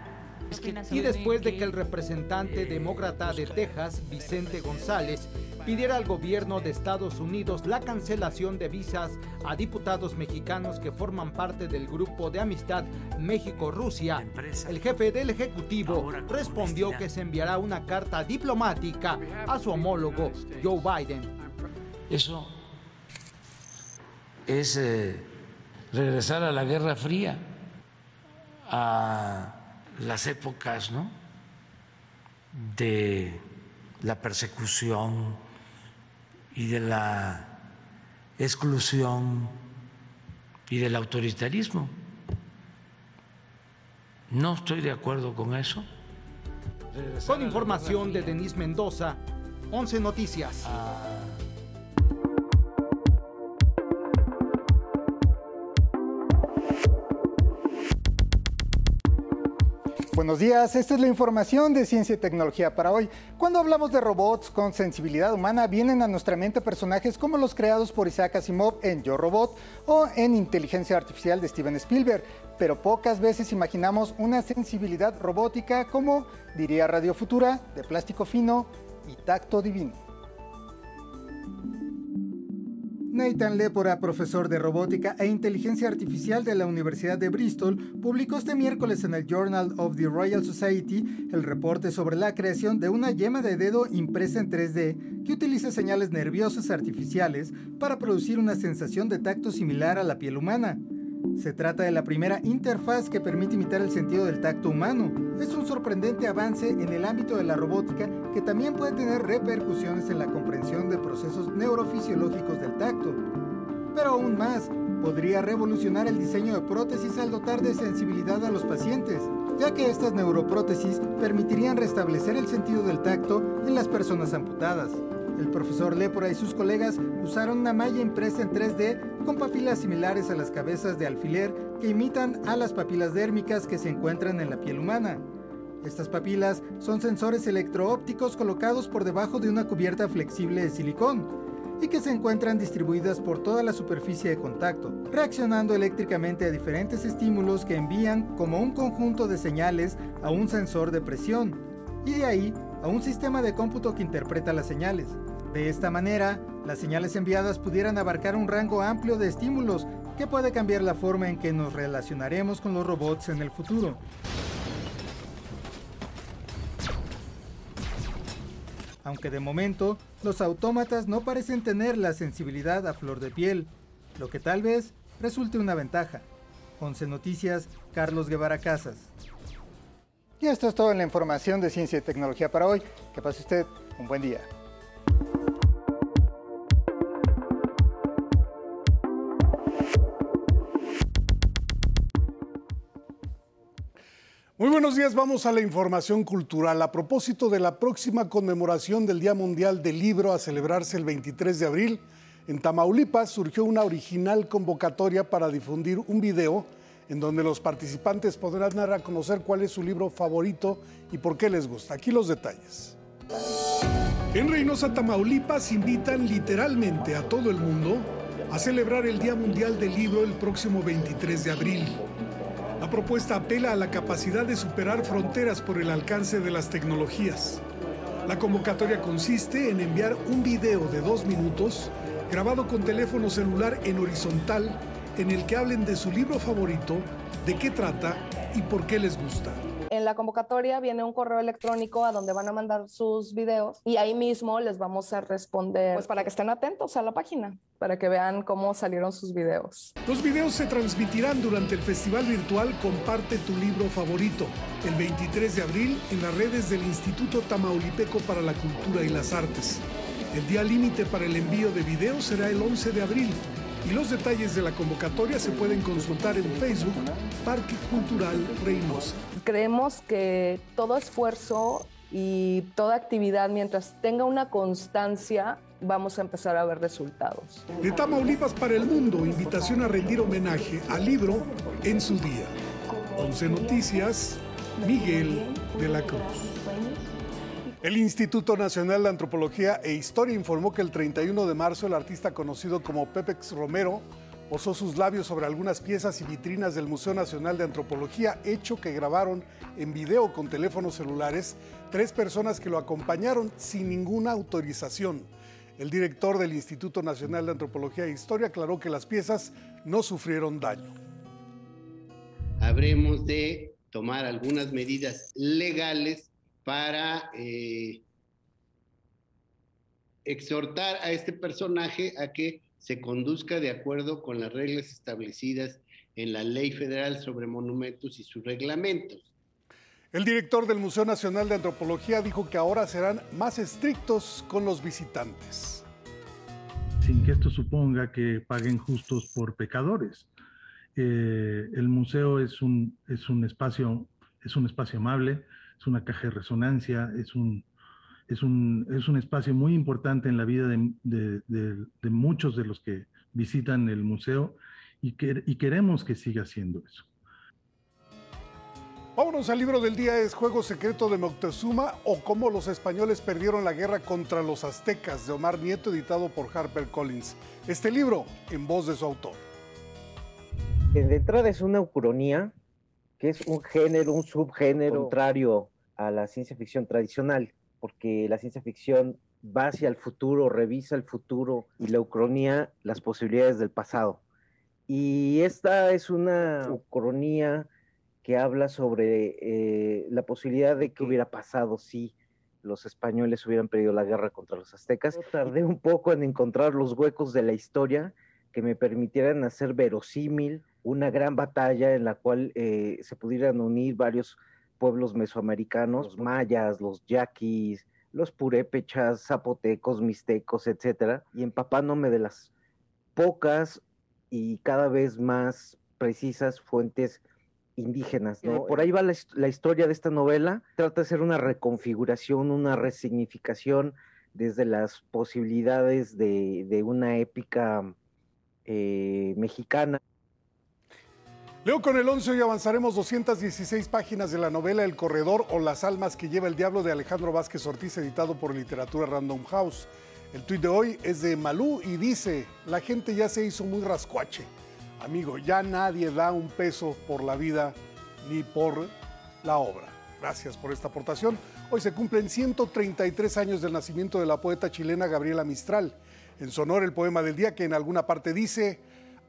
y después de que el representante demócrata de Texas, Vicente González, pidiera al gobierno de Estados Unidos la cancelación de visas a diputados mexicanos que forman parte del grupo de amistad México-Rusia, el jefe del Ejecutivo respondió que se enviará una carta diplomática a su homólogo Joe Biden. Eso es eh, regresar a la Guerra Fría, a las épocas ¿no? de la persecución y de la exclusión y del autoritarismo. No estoy de acuerdo con eso. Con información de Denise Mendoza, 11 Noticias. Buenos días, esta es la información de ciencia y tecnología para hoy. Cuando hablamos de robots con sensibilidad humana, vienen a nuestra mente personajes como los creados por Isaac Asimov en Yo Robot o en Inteligencia Artificial de Steven Spielberg, pero pocas veces imaginamos una sensibilidad robótica como, diría Radio Futura, de plástico fino y tacto divino. Nathan Lepora, profesor de robótica e inteligencia artificial de la Universidad de Bristol, publicó este miércoles en el Journal of the Royal Society el reporte sobre la creación de una yema de dedo impresa en 3D que utiliza señales nerviosas artificiales para producir una sensación de tacto similar a la piel humana. Se trata de la primera interfaz que permite imitar el sentido del tacto humano. Es un sorprendente avance en el ámbito de la robótica que también puede tener repercusiones en la comprensión de procesos neurofisiológicos del tacto. Pero aún más, podría revolucionar el diseño de prótesis al dotar de sensibilidad a los pacientes, ya que estas neuroprótesis permitirían restablecer el sentido del tacto en las personas amputadas. El profesor Lepora y sus colegas usaron una malla impresa en 3D con papilas similares a las cabezas de alfiler que imitan a las papilas dérmicas que se encuentran en la piel humana. Estas papilas son sensores electroópticos colocados por debajo de una cubierta flexible de silicón y que se encuentran distribuidas por toda la superficie de contacto, reaccionando eléctricamente a diferentes estímulos que envían como un conjunto de señales a un sensor de presión, y de ahí a un sistema de cómputo que interpreta las señales. De esta manera, las señales enviadas pudieran abarcar un rango amplio de estímulos que puede cambiar la forma en que nos relacionaremos con los robots en el futuro. Aunque de momento, los autómatas no parecen tener la sensibilidad a flor de piel, lo que tal vez resulte una ventaja. 11 Noticias, Carlos Guevara Casas. Y esto es todo en la información de ciencia y tecnología para hoy. Que pase usted un buen día. Muy buenos días, vamos a la información cultural. A propósito de la próxima conmemoración del Día Mundial del Libro a celebrarse el 23 de abril, en Tamaulipas surgió una original convocatoria para difundir un video en donde los participantes podrán dar a conocer cuál es su libro favorito y por qué les gusta. Aquí los detalles. En Reynosa, Tamaulipas, invitan literalmente a todo el mundo a celebrar el Día Mundial del Libro el próximo 23 de abril. La propuesta apela a la capacidad de superar fronteras por el alcance de las tecnologías. La convocatoria consiste en enviar un video de dos minutos grabado con teléfono celular en horizontal en el que hablen de su libro favorito, de qué trata y por qué les gusta. En la convocatoria viene un correo electrónico a donde van a mandar sus videos y ahí mismo les vamos a responder, pues para que estén atentos a la página, para que vean cómo salieron sus videos. Los videos se transmitirán durante el festival virtual Comparte tu libro favorito, el 23 de abril en las redes del Instituto Tamaulipeco para la Cultura y las Artes. El día límite para el envío de videos será el 11 de abril y los detalles de la convocatoria se pueden consultar en Facebook Parque Cultural Reynosa. Creemos que todo esfuerzo y toda actividad, mientras tenga una constancia, vamos a empezar a ver resultados. De Tamaulipas para el mundo, invitación a rendir homenaje al libro en su día. 11 Noticias, Miguel de la Cruz. El Instituto Nacional de Antropología e Historia informó que el 31 de marzo el artista conocido como Pepex Romero posó sus labios sobre algunas piezas y vitrinas del Museo Nacional de Antropología, hecho que grabaron en video con teléfonos celulares tres personas que lo acompañaron sin ninguna autorización. El director del Instituto Nacional de Antropología e Historia aclaró que las piezas no sufrieron daño. Habremos de tomar algunas medidas legales para eh, exhortar a este personaje a que se conduzca de acuerdo con las reglas establecidas en la Ley Federal sobre Monumentos y sus reglamentos. El director del Museo Nacional de Antropología dijo que ahora serán más estrictos con los visitantes. Sin que esto suponga que paguen justos por pecadores. Eh, el museo es un, es, un espacio, es un espacio amable, es una caja de resonancia, es un, es un, es un espacio muy importante en la vida de, de, muchos de los que visitan el museo y, que, y queremos que siga siendo eso. Vámonos al libro del día, es Juego Secreto de Moctezuma o cómo los españoles perdieron la guerra contra los aztecas de Omar Nieto, editado por Harper Collins. Este libro en voz de su autor. De entrada es una ucronía, que es un género, un subgénero contrario a la ciencia ficción tradicional porque la ciencia ficción va hacia el futuro, revisa el futuro y la ucronía las posibilidades del pasado. Y esta es una ucronía que habla sobre eh, la posibilidad de que hubiera pasado si los españoles hubieran perdido la guerra contra los aztecas. tardé un poco en encontrar los huecos de la historia que me permitieran hacer verosímil una gran batalla en la cual eh, se pudieran unir varios pueblos mesoamericanos, los mayas, los yaquis, los purépechas, zapotecos, mixtecos, etcétera, y empapándome de las pocas y cada vez más precisas fuentes indígenas. Por ahí va la, historia de esta novela. Trata de ser una reconfiguración, una resignificación desde las posibilidades de, una épica eh, mexicana. Leo con el 11 y avanzaremos 216 páginas de la novela El Corredor o Las Almas que lleva el Diablo de Alejandro Vázquez Ortiz, editado por Literatura Random House. El tuit de hoy es de Malú y dice, la gente ya se hizo muy rascuache. Amigo, ya nadie da un peso por la vida ni por la obra. Gracias por esta aportación. Hoy se cumplen 133 años del nacimiento de la poeta chilena Gabriela Mistral. En su honor el poema del día que en alguna parte dice,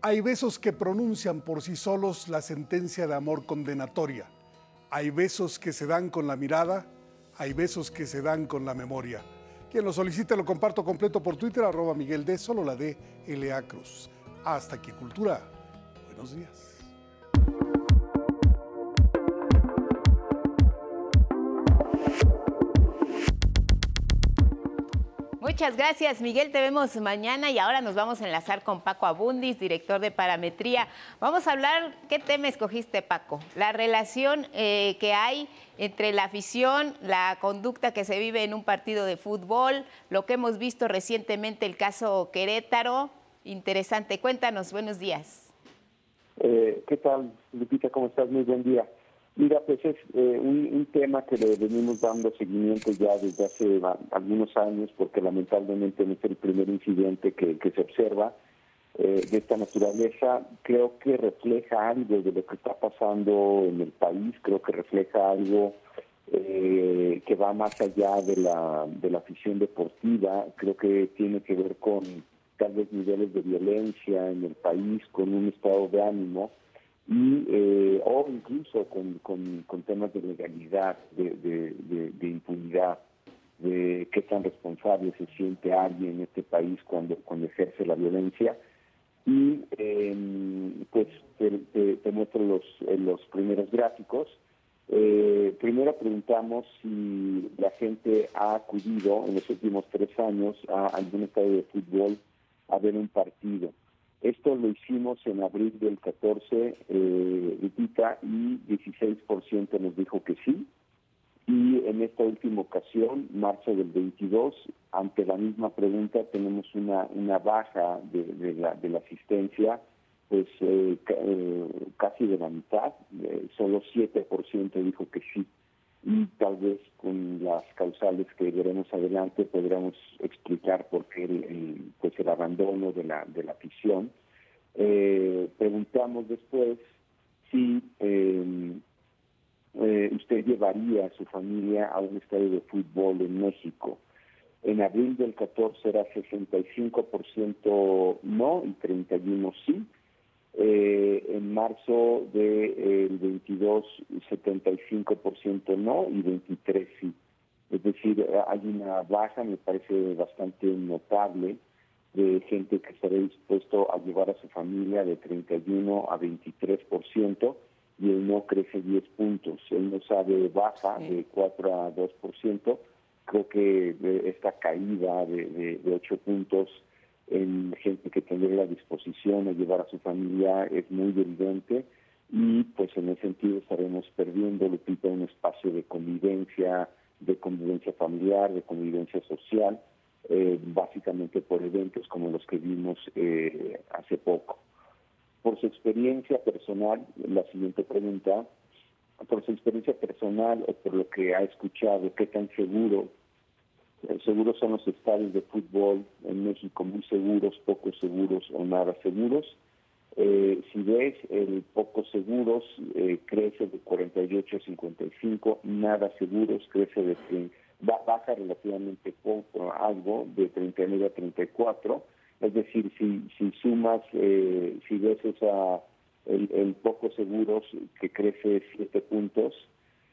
hay besos que pronuncian por sí solos la sentencia de amor condenatoria. Hay besos que se dan con la mirada, hay besos que se dan con la memoria. Quien lo solicite lo comparto completo por Twitter, arroba Miguel D, solo la D, L.A. Cruz. Hasta aquí, Cultura. Buenos días. Muchas gracias, Miguel. Te vemos mañana y ahora nos vamos a enlazar con Paco Abundis, director de Parametría. Vamos a hablar, ¿qué tema escogiste, Paco? La relación eh, que hay entre la afición, la conducta que se vive en un partido de fútbol, lo que hemos visto recientemente, el caso Querétaro. Interesante. Cuéntanos, buenos días. Eh, ¿Qué tal, Lupita? ¿Cómo estás? Muy buen día. Mira, pues es eh, un, tema que le venimos dando seguimiento ya desde hace algunos años, porque lamentablemente no es el primer incidente que, se observa eh, de esta naturaleza. Creo que refleja algo de lo que está pasando en el país, creo que refleja algo eh, que va más allá de la, de la afición deportiva, creo que tiene que ver con tal niveles de violencia en el país, con un estado de ánimo y eh, o incluso con, con, temas de legalidad, de, impunidad, de qué tan responsable se siente alguien en este país cuando, cuando ejerce la violencia. Y em, pues te, muestro los, los primeros gráficos. Eh, primero preguntamos si la gente ha acudido en los últimos tres años a algún estadio de fútbol a ver un partido. Esto lo hicimos en abril del 14, eh, y 16% nos dijo que sí. Y en esta última ocasión, marzo del 22, ante la misma pregunta tenemos una, una baja de, la, de la asistencia, pues eh, eh, casi de la mitad, eh, solo 7% dijo que sí. Y tal vez con las causales que veremos adelante podremos explicar por qué el, pues el abandono de la, de la afición. Eh, preguntamos después si em, eh, usted llevaría a su familia a un estadio de fútbol en México. En abril del 14 era 65% no y 31% sí eh, en marzo del de, 22, 75% no y 23 sí. Es decir, hay una baja, me parece bastante notable, de gente que estaría dispuesto a llevar a su familia de 31 a 23% y el no crece 10 puntos. El no sabe baja de 4 a 2%. Creo que esta caída de, de, de 8 puntos en gente que tendría la disposición de llevar a su familia es muy evidente y pues en ese sentido estaremos perdiendo, Lupita, un espacio de convivencia, de convivencia familiar, de convivencia social, eh, básicamente por eventos como los que vimos eh, hace poco. Por su experiencia personal, la siguiente pregunta, por su experiencia personal o por lo que ha escuchado, ¿qué tan seguro seguros son los estadios de fútbol en México, muy seguros, poco seguros o nada seguros. Eh, si ves, el poco seguros eh, crece de 48 a 55, nada seguros crece de baja relativamente poco, algo de 39 a 34. Es decir, si, si sumas, eh, si ves esa, el, el poco seguros que crece 7 puntos,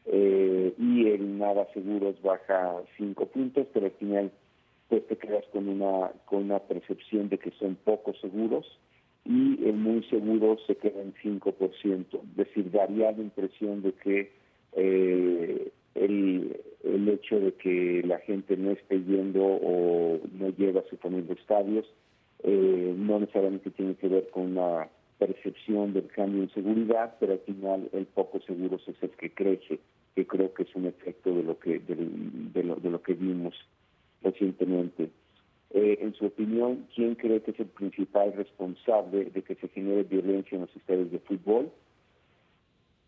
eh, y el nada seguros baja 5 puntos, pero al final pues te quedas con una, con una percepción de que son poco seguros y el muy seguro se queda en 5%. Es decir, daría la impresión de que eh, el, el hecho de que la gente no esté yendo o no lleva a su familia a estadios eh, no necesariamente tiene que ver con una percepción del cambio en seguridad, pero al final el poco seguro es el que crece, que creo que es un efecto de lo que de, lo, de lo que vimos recientemente. Eh, en su opinión, ¿quién cree que es el principal responsable de que se genere violencia en los estadios de fútbol?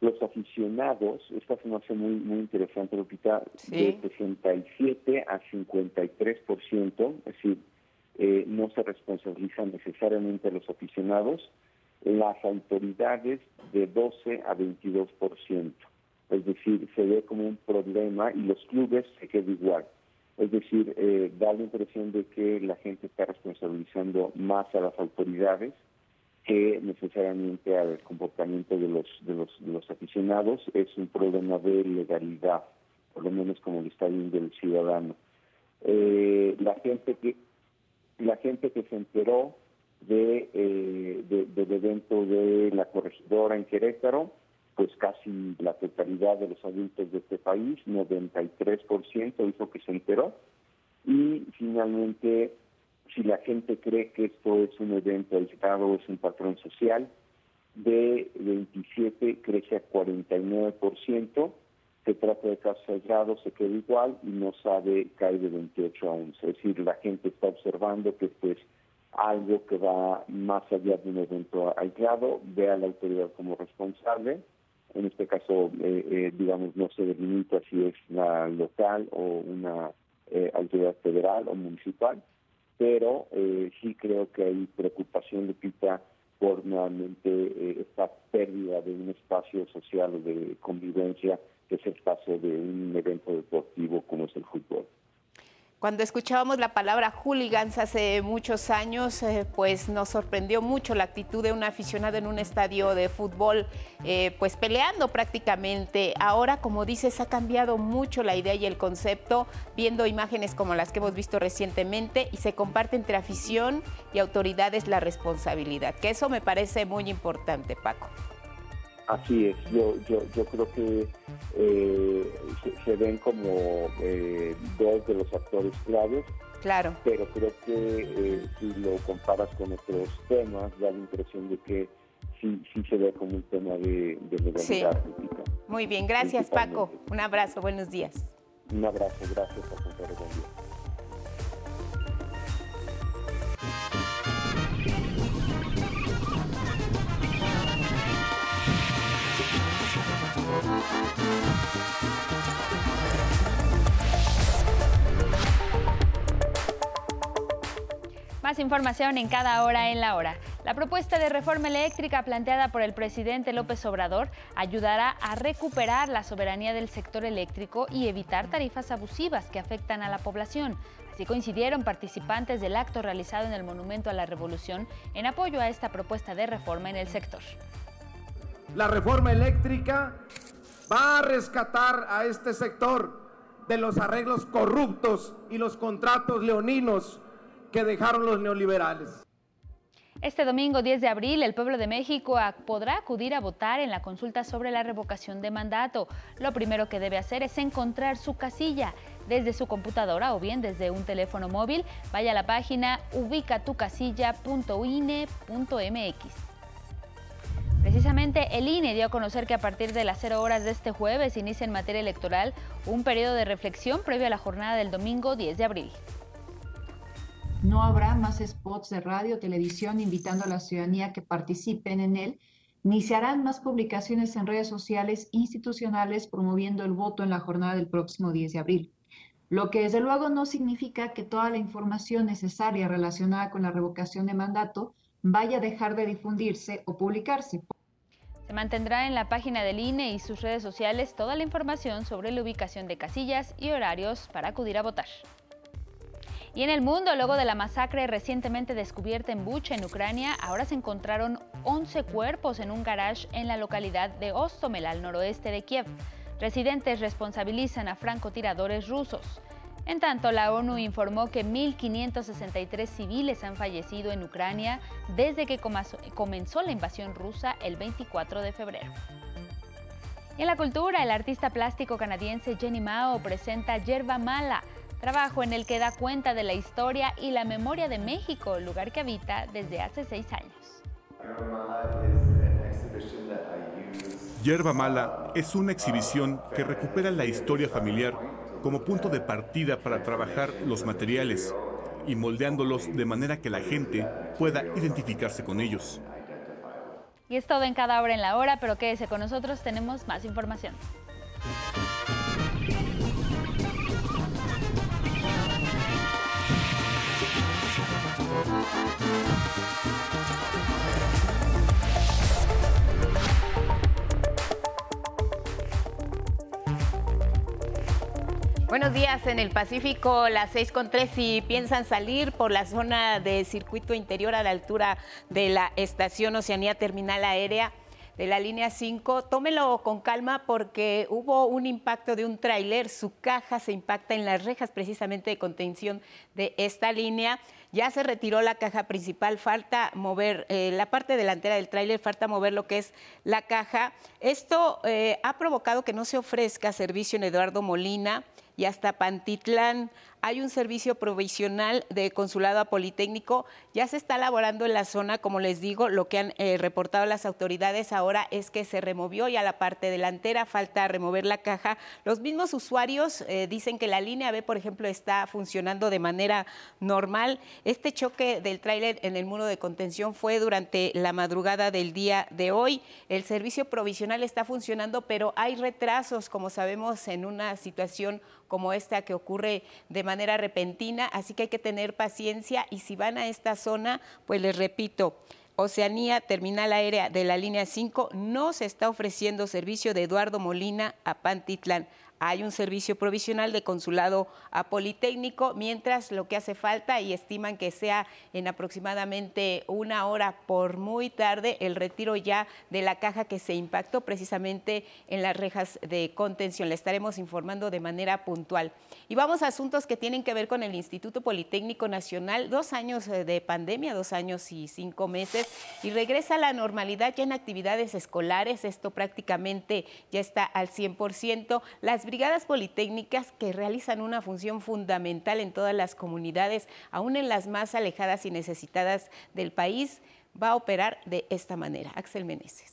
Los aficionados, esta me hace muy, muy interesante, Lupita, de 67 a 53%, es decir, eh, no se responsabilizan necesariamente los aficionados, las autoridades de 12 a 22%. Es decir, se ve como un problema y los clubes se quedan igual. Es decir, eh, da la impresión de que la gente está responsabilizando más a las autoridades que necesariamente al comportamiento de los, de los, de los aficionados. Es un problema de legalidad, por lo menos como lo está viendo el ciudadano. Eh, la gente que la gente que se enteró de, eh, del evento de la corregidora en Querétaro, pues casi la totalidad de los adultos de este país, 93% dijo que se enteró. Y finalmente, si la gente cree que esto es un evento aislado, es un patrón social, de 27 crece a 49%, se trata de casos aislados, se queda igual y no sabe, cae de 28 a 11. Es decir, la gente está observando que esto es algo que va más allá de un evento aislado, ve a la autoridad como responsable. En este caso, eh, eh, digamos, no se delimita si es la local o una eh, autoridad federal o municipal, pero sí creo que hay preocupación, Lupita, por nuevamente esta pérdida de un espacio social de convivencia que es el caso de un evento deportivo como es el fútbol. Cuando escuchábamos la palabra hooligans hace muchos años, eh, pues nos sorprendió mucho la actitud de un aficionado en un estadio de fútbol, eh, pues peleando prácticamente. Ahora, como dices, ha cambiado mucho la idea y el concepto, viendo imágenes como las que hemos visto recientemente y se comparte entre afición y autoridades la responsabilidad, que eso me parece muy importante, Paco. Así es, yo, yo, yo creo que eh, se, ven como eh, dos de los actores claves. Claro. Pero creo que eh, si lo comparas con otros temas, da la impresión de que sí, sí se ve como un tema de, de legalidad Muy bien, gracias Paco. Un abrazo, buenos días. Un abrazo, gracias por contar buen día. Más información en cada hora en la hora. La propuesta de reforma eléctrica planteada por el presidente López Obrador ayudará a recuperar la soberanía del sector eléctrico y evitar tarifas abusivas que afectan a la población. Así coincidieron participantes del acto realizado en el Monumento a la Revolución en apoyo a esta propuesta de reforma en el sector. La reforma eléctrica va a rescatar a este sector de los arreglos corruptos y los contratos leoninos que dejaron los neoliberales. Este domingo 10 de abril, el pueblo de México podrá acudir a votar en la consulta sobre la revocación de mandato. Lo primero que debe hacer es encontrar su casilla desde su computadora o bien desde un teléfono móvil. Vaya a la página ubicatucasilla.ine.mx. Precisamente el INE dio a conocer que a partir de las 0 horas de este jueves inicia en materia electoral un periodo de reflexión previo a la jornada del domingo 10 de abril. No habrá más spots de radio, televisión invitando a la ciudadanía que participen en él, ni se harán más publicaciones en redes sociales institucionales promoviendo el voto en la jornada del próximo 10 de abril. Lo que desde luego no significa que toda la información necesaria relacionada con la revocación de mandato vaya a dejar de difundirse o publicarse. Se mantendrá en la página del INE y sus redes sociales toda la información sobre la ubicación de casillas y horarios para acudir a votar. Y en el mundo, luego de la masacre recientemente descubierta en Bucha, en Ucrania, ahora se encontraron 11 cuerpos en un garage en la localidad de Ostomel, al noroeste de Kiev. Residentes responsabilizan a francotiradores rusos. En tanto, la ONU informó que 1.563 civiles han fallecido en Ucrania desde que comenzó la invasión rusa el 24 de febrero. Y en la cultura, el artista plástico canadiense Jenny Mao presenta Yerba Mala, trabajo en el que da cuenta de la historia y la memoria de México, lugar que habita desde hace seis años. Yerba Mala es una exhibición que recupera la historia familiar como punto de partida para trabajar los materiales y moldeándolos de manera que la gente pueda identificarse con ellos. Y es todo en cada hora en la hora, pero quédese con nosotros, tenemos más información. Buenos días en el Pacífico, las 6 con 3 si piensan salir por la zona de circuito interior a la altura de la estación Oceanía Terminal Aérea de la línea 5, tómelo con calma porque hubo un impacto de un tráiler, su caja se impacta en las rejas precisamente de contención de esta línea. Ya se retiró la caja principal, falta mover eh, la parte delantera del tráiler, falta mover lo que es la caja. Esto eh, ha provocado que no se ofrezca servicio en Eduardo Molina y hasta Pantitlán hay un servicio provisional de consulado a Politécnico. Ya se está elaborando en la zona, como les digo, lo que han eh, reportado las autoridades ahora es que se removió ya la parte delantera, falta remover la caja. Los mismos usuarios eh, dicen que la línea B, por ejemplo, está funcionando de manera normal. Este choque del tráiler en el muro de contención fue durante la madrugada del día de hoy. El servicio provisional está funcionando, pero hay retrasos, como sabemos, en una situación como esta que ocurre de manera repentina, así que hay que tener paciencia y si van a esta zona, pues les repito, Oceanía, terminal aérea de la línea 5, no se está ofreciendo servicio de Eduardo Molina a Pantitlán hay un servicio provisional de consulado a Politécnico, mientras lo que hace falta y estiman que sea en aproximadamente una hora por muy tarde el retiro ya de la caja que se impactó precisamente en las rejas de contención. Le estaremos informando de manera puntual. Y vamos a asuntos que tienen que ver con el Instituto Politécnico Nacional. Dos años eh, de pandemia, dos años y cinco meses, y regresa a la normalidad ya en actividades escolares. Esto prácticamente ya está al 100%. Las brigadas politécnicas que realizan una función fundamental en todas las comunidades, aún en las más alejadas y necesitadas del país, va a operar de esta manera. Axel Meneses.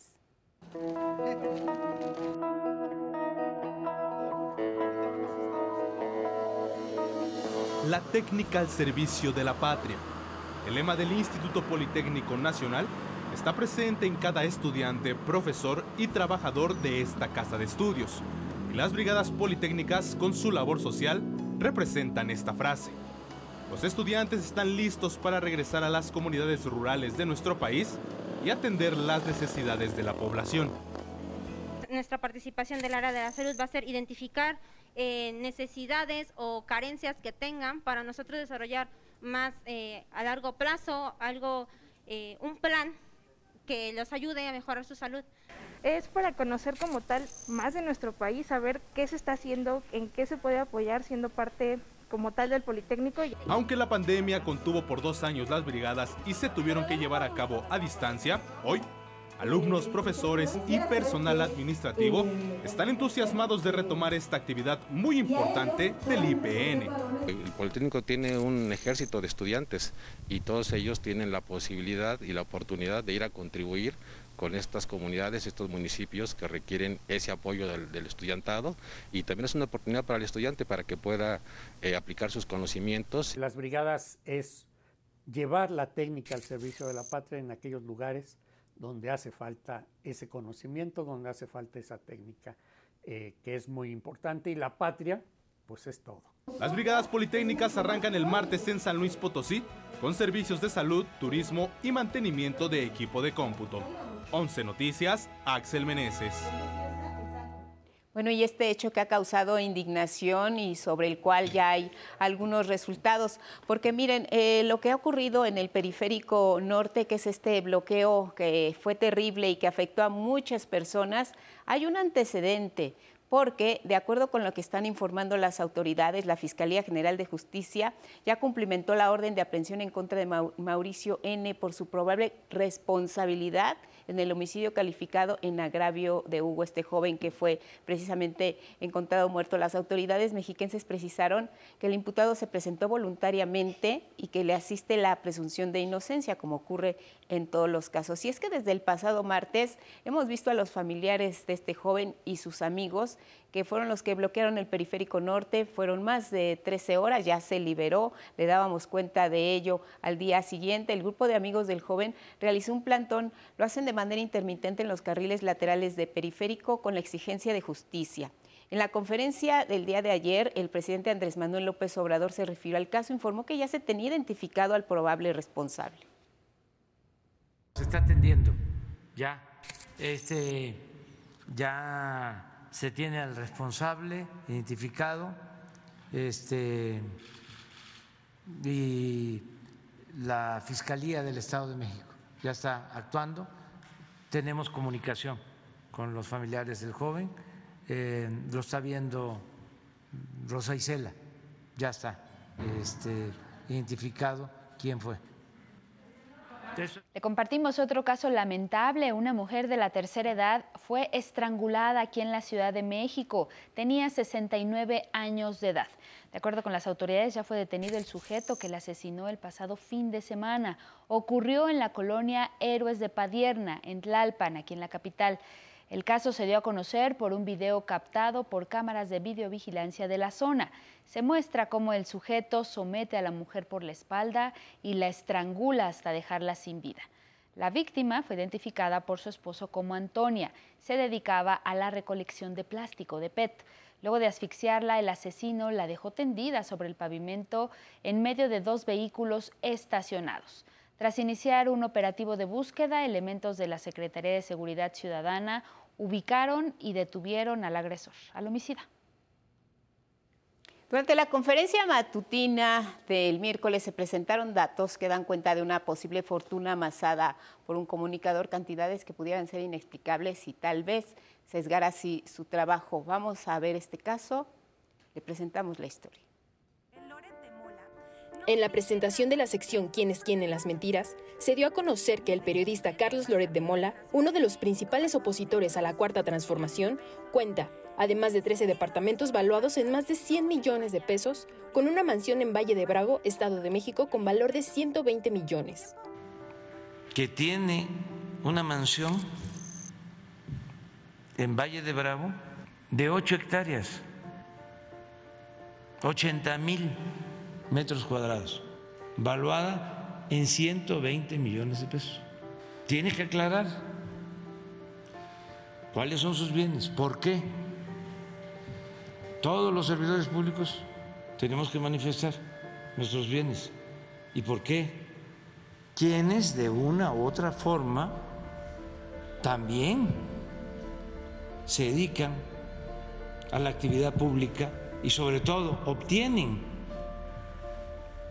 La técnica al servicio de la patria. El lema del Instituto Politécnico Nacional está presente en cada estudiante, profesor y trabajador de esta casa de estudios las brigadas politécnicas con su labor social representan esta frase. los estudiantes están listos para regresar a las comunidades rurales de nuestro país y atender las necesidades de la población. Nuestra participación del área de la salud va a ser identificar eh, necesidades o carencias que tengan para nosotros desarrollar más eh, a largo plazo algo, eh, un plan que los ayude a mejorar su salud. Es para conocer como tal más de nuestro país, saber qué se está haciendo, en qué se puede apoyar siendo parte como tal del Politécnico. Aunque la pandemia contuvo por dos años las brigadas y se tuvieron que llevar a cabo a distancia, hoy alumnos, profesores y personal administrativo están entusiasmados de retomar esta actividad muy importante del IPN. El Politécnico tiene un ejército de estudiantes y todos ellos tienen la posibilidad y la oportunidad de ir a contribuir con estas comunidades, estos municipios que requieren ese apoyo del, estudiantado y también es una oportunidad para el estudiante para que pueda eh, aplicar sus conocimientos. Las brigadas es llevar la técnica al servicio de la patria en aquellos lugares donde hace falta ese conocimiento, donde hace falta esa técnica, eh, que es muy importante y la patria, pues es todo. Las brigadas politécnicas arrancan el martes en San Luis Potosí con servicios de salud, turismo y mantenimiento de equipo de cómputo. 11 Noticias, Axel Meneses. Bueno, y este hecho que ha causado indignación y sobre el cual ya hay algunos resultados, porque miren, eh, lo que ha ocurrido en el periférico norte, que es este bloqueo que fue terrible y que afectó a muchas personas, hay un antecedente porque, de acuerdo con lo que están informando las autoridades, la Fiscalía General de Justicia ya cumplimentó la orden de aprehensión en contra de Mauricio N. por su probable responsabilidad en el homicidio calificado en agravio de Hugo, este joven que fue precisamente encontrado muerto. Las autoridades mexiquenses precisaron que el imputado se presentó voluntariamente y que le asiste la presunción de inocencia, como ocurre en todos los casos. Y es que desde el pasado martes hemos visto a los familiares de este joven y sus amigos que fueron los que bloquearon el periférico norte, fueron más de 13 horas, ya se liberó, le dábamos cuenta de ello al día siguiente. El grupo de amigos del joven realizó un plantón, lo hacen de manera intermitente en los carriles laterales de periférico con la exigencia de justicia. En la conferencia del día de ayer, el presidente Andrés Manuel López Obrador se refirió al caso, informó que ya se tenía identificado al probable responsable. Se está atendiendo ya, este, ya se tiene al responsable identificado este, y la Fiscalía del Estado de México ya está actuando. Tenemos comunicación con los familiares del joven, eh, lo está viendo Rosa Isela, ya está este, identificado quién fue. Le compartimos otro caso lamentable. Una mujer de la tercera edad fue estrangulada aquí en la Ciudad de México. Tenía 69 años de edad. De acuerdo con las autoridades, ya fue detenido el sujeto que la asesinó el pasado fin de semana. Ocurrió en la colonia Héroes de Padierna, en Tlalpan, aquí en la capital. El caso se dio a conocer por un video captado por cámaras de videovigilancia de la zona. Se muestra cómo el sujeto somete a la mujer por la espalda y la estrangula hasta dejarla sin vida. La víctima fue identificada por su esposo como Antonia. Se dedicaba a la recolección de plástico de PET. Luego de asfixiarla, el asesino la dejó tendida sobre el pavimento en medio de dos vehículos estacionados. Tras iniciar un operativo de búsqueda, elementos de la Secretaría de Seguridad Ciudadana ubicaron y detuvieron al agresor, al homicida. Durante la conferencia matutina del miércoles se presentaron datos que dan cuenta de una posible fortuna amasada por un comunicador, cantidades que pudieran ser inexplicables y tal vez sesgar así su trabajo. Vamos a ver este caso, le presentamos la historia. En la presentación de la sección ¿Quién es quién en las mentiras? se dio a conocer que el periodista Carlos Loret de Mola, uno de los principales opositores a la Cuarta Transformación, cuenta, además de 13 departamentos valuados en más de 100 millones de pesos, con una mansión en Valle de Brago, Estado de México, con valor de 120 millones. Que tiene una mansión en Valle de Bravo de 8 hectáreas, 80 mil metros cuadrados, valuada en 120 millones de pesos. Tiene que aclarar cuáles son sus bienes, por qué. Todos los servidores públicos tenemos que manifestar nuestros bienes. ¿Y por qué? Quienes de una u otra forma también se dedican a la actividad pública y sobre todo obtienen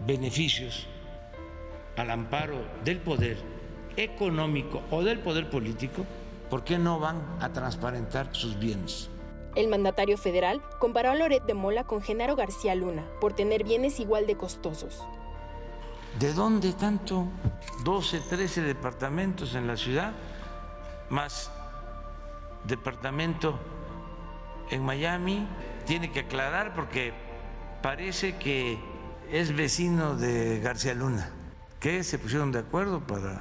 beneficios al amparo del poder económico o del poder político, ¿por qué no van a transparentar sus bienes? El mandatario federal comparó a Loret de Mola con Genaro García Luna por tener bienes igual de costosos. ¿De dónde tanto? 12, 13 departamentos en la ciudad, más departamento en Miami. Tiene que aclarar porque parece que es vecino de García Luna, que se pusieron de acuerdo para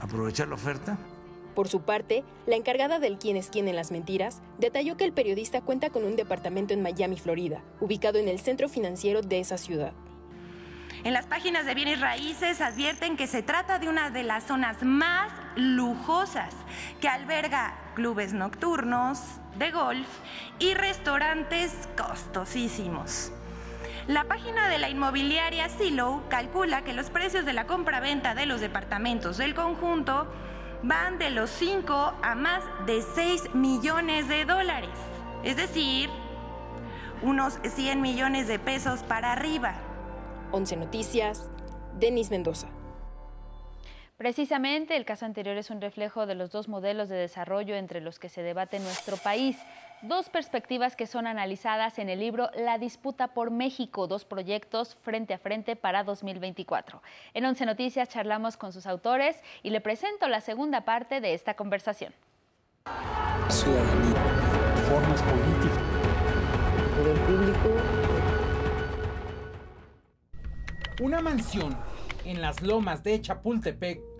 aprovechar la oferta. Por su parte, la encargada del Quién es quién en las mentiras detalló que el periodista cuenta con un departamento en Miami, Florida, ubicado en el centro financiero de esa ciudad. En las páginas de bienes raíces advierten que se trata de una de las zonas más lujosas que alberga clubes nocturnos, de golf y restaurantes costosísimos. La página de la inmobiliaria Silo calcula que los precios de la compra-venta de los departamentos del conjunto van de los 5 a más de 6 millones de dólares, es decir, unos 100 millones de pesos para arriba. 11 Noticias, Denis Mendoza. Precisamente el caso anterior es un reflejo de los dos modelos de desarrollo entre los que se debate nuestro país. Dos perspectivas que son analizadas en el libro La disputa por México, dos proyectos frente a frente para 2024. En Once Noticias charlamos con sus autores y le presento la segunda parte de esta conversación. Ciudadanía, formas políticas, poder público. Una mansión en las lomas de Chapultepec,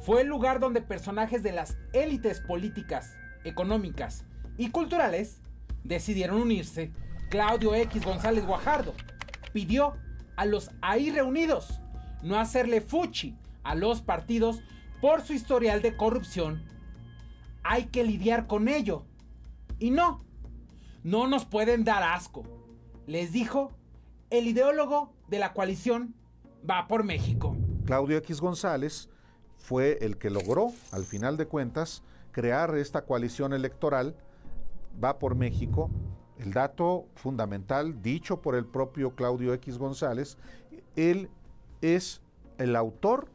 fue el lugar donde personajes de las élites políticas, económicas y culturales decidieron unirse. Claudio X González Guajardo pidió a los ahí reunidos no hacerle fuchi a los partidos por su historial de corrupción. Hay que lidiar con ello. Y no, no nos pueden dar asco. Les dijo el ideólogo de la coalición va por México. Claudio X González fue el que logró, al final de cuentas, crear esta coalición electoral, va por México. El dato fundamental, dicho por el propio Claudio X González, él es el autor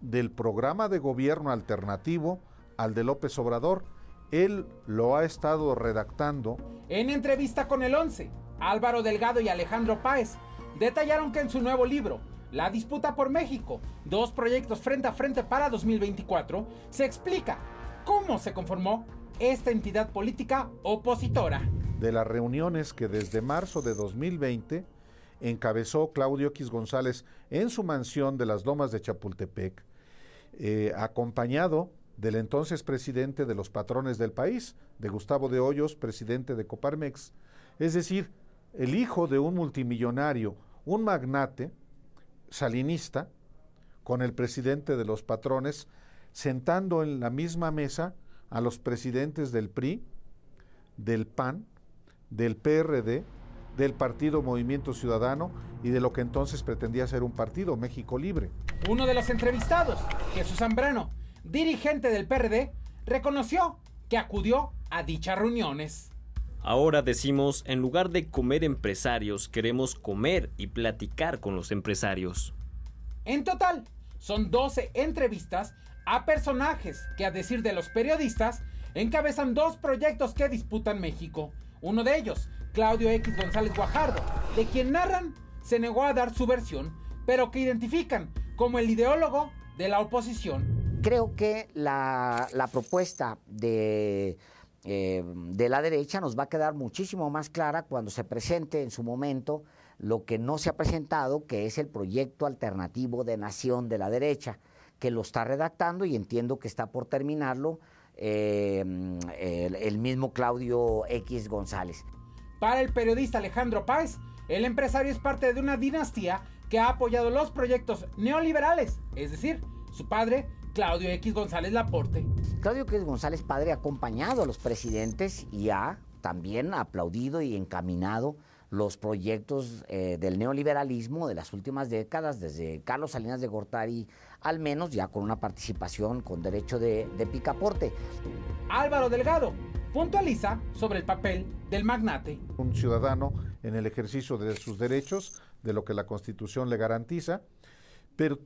del programa de gobierno alternativo al de López Obrador. Él lo ha estado redactando. En entrevista con el 11, Álvaro Delgado y Alejandro Páez detallaron que en su nuevo libro, la disputa por México, dos proyectos frente a frente para 2024, se explica cómo se conformó esta entidad política opositora. De las reuniones que desde marzo de 2020 encabezó Claudio X González en su mansión de las Lomas de Chapultepec, eh, acompañado del entonces presidente de los patrones del país, de Gustavo de Hoyos, presidente de Coparmex, es decir, el hijo de un multimillonario, un magnate, salinista con el presidente de los patrones, sentando en la misma mesa a los presidentes del PRI, del PAN, del PRD, del Partido Movimiento Ciudadano y de lo que entonces pretendía ser un partido, México Libre. Uno de los entrevistados, Jesús Zambrano, dirigente del PRD, reconoció que acudió a dichas reuniones. Ahora decimos, en lugar de comer empresarios, queremos comer y platicar con los empresarios. En total, son 12 entrevistas a personajes que, a decir de los periodistas, encabezan dos proyectos que disputan México. Uno de ellos, Claudio X González Guajardo, de quien narran se negó a dar su versión, pero que identifican como el ideólogo de la oposición. Creo que la, la propuesta de eh, de la derecha nos va a quedar muchísimo más clara cuando se presente en su momento lo que no se ha presentado, que es el proyecto alternativo de nación de la derecha, que lo está redactando y entiendo que está por terminarlo eh, el, mismo Claudio X González. Para el periodista Alejandro Páez, el empresario es parte de una dinastía que ha apoyado los proyectos neoliberales, es decir, su padre Claudio X González Laporte. Claudio X González Padre ha acompañado a los presidentes y ha también aplaudido y encaminado los proyectos eh, del neoliberalismo de las últimas décadas, desde Carlos Salinas de Gortari, al menos ya con una participación con derecho de, de picaporte. Álvaro Delgado puntualiza sobre el papel del magnate. Un ciudadano en el ejercicio de sus derechos, de lo que la Constitución le garantiza, pero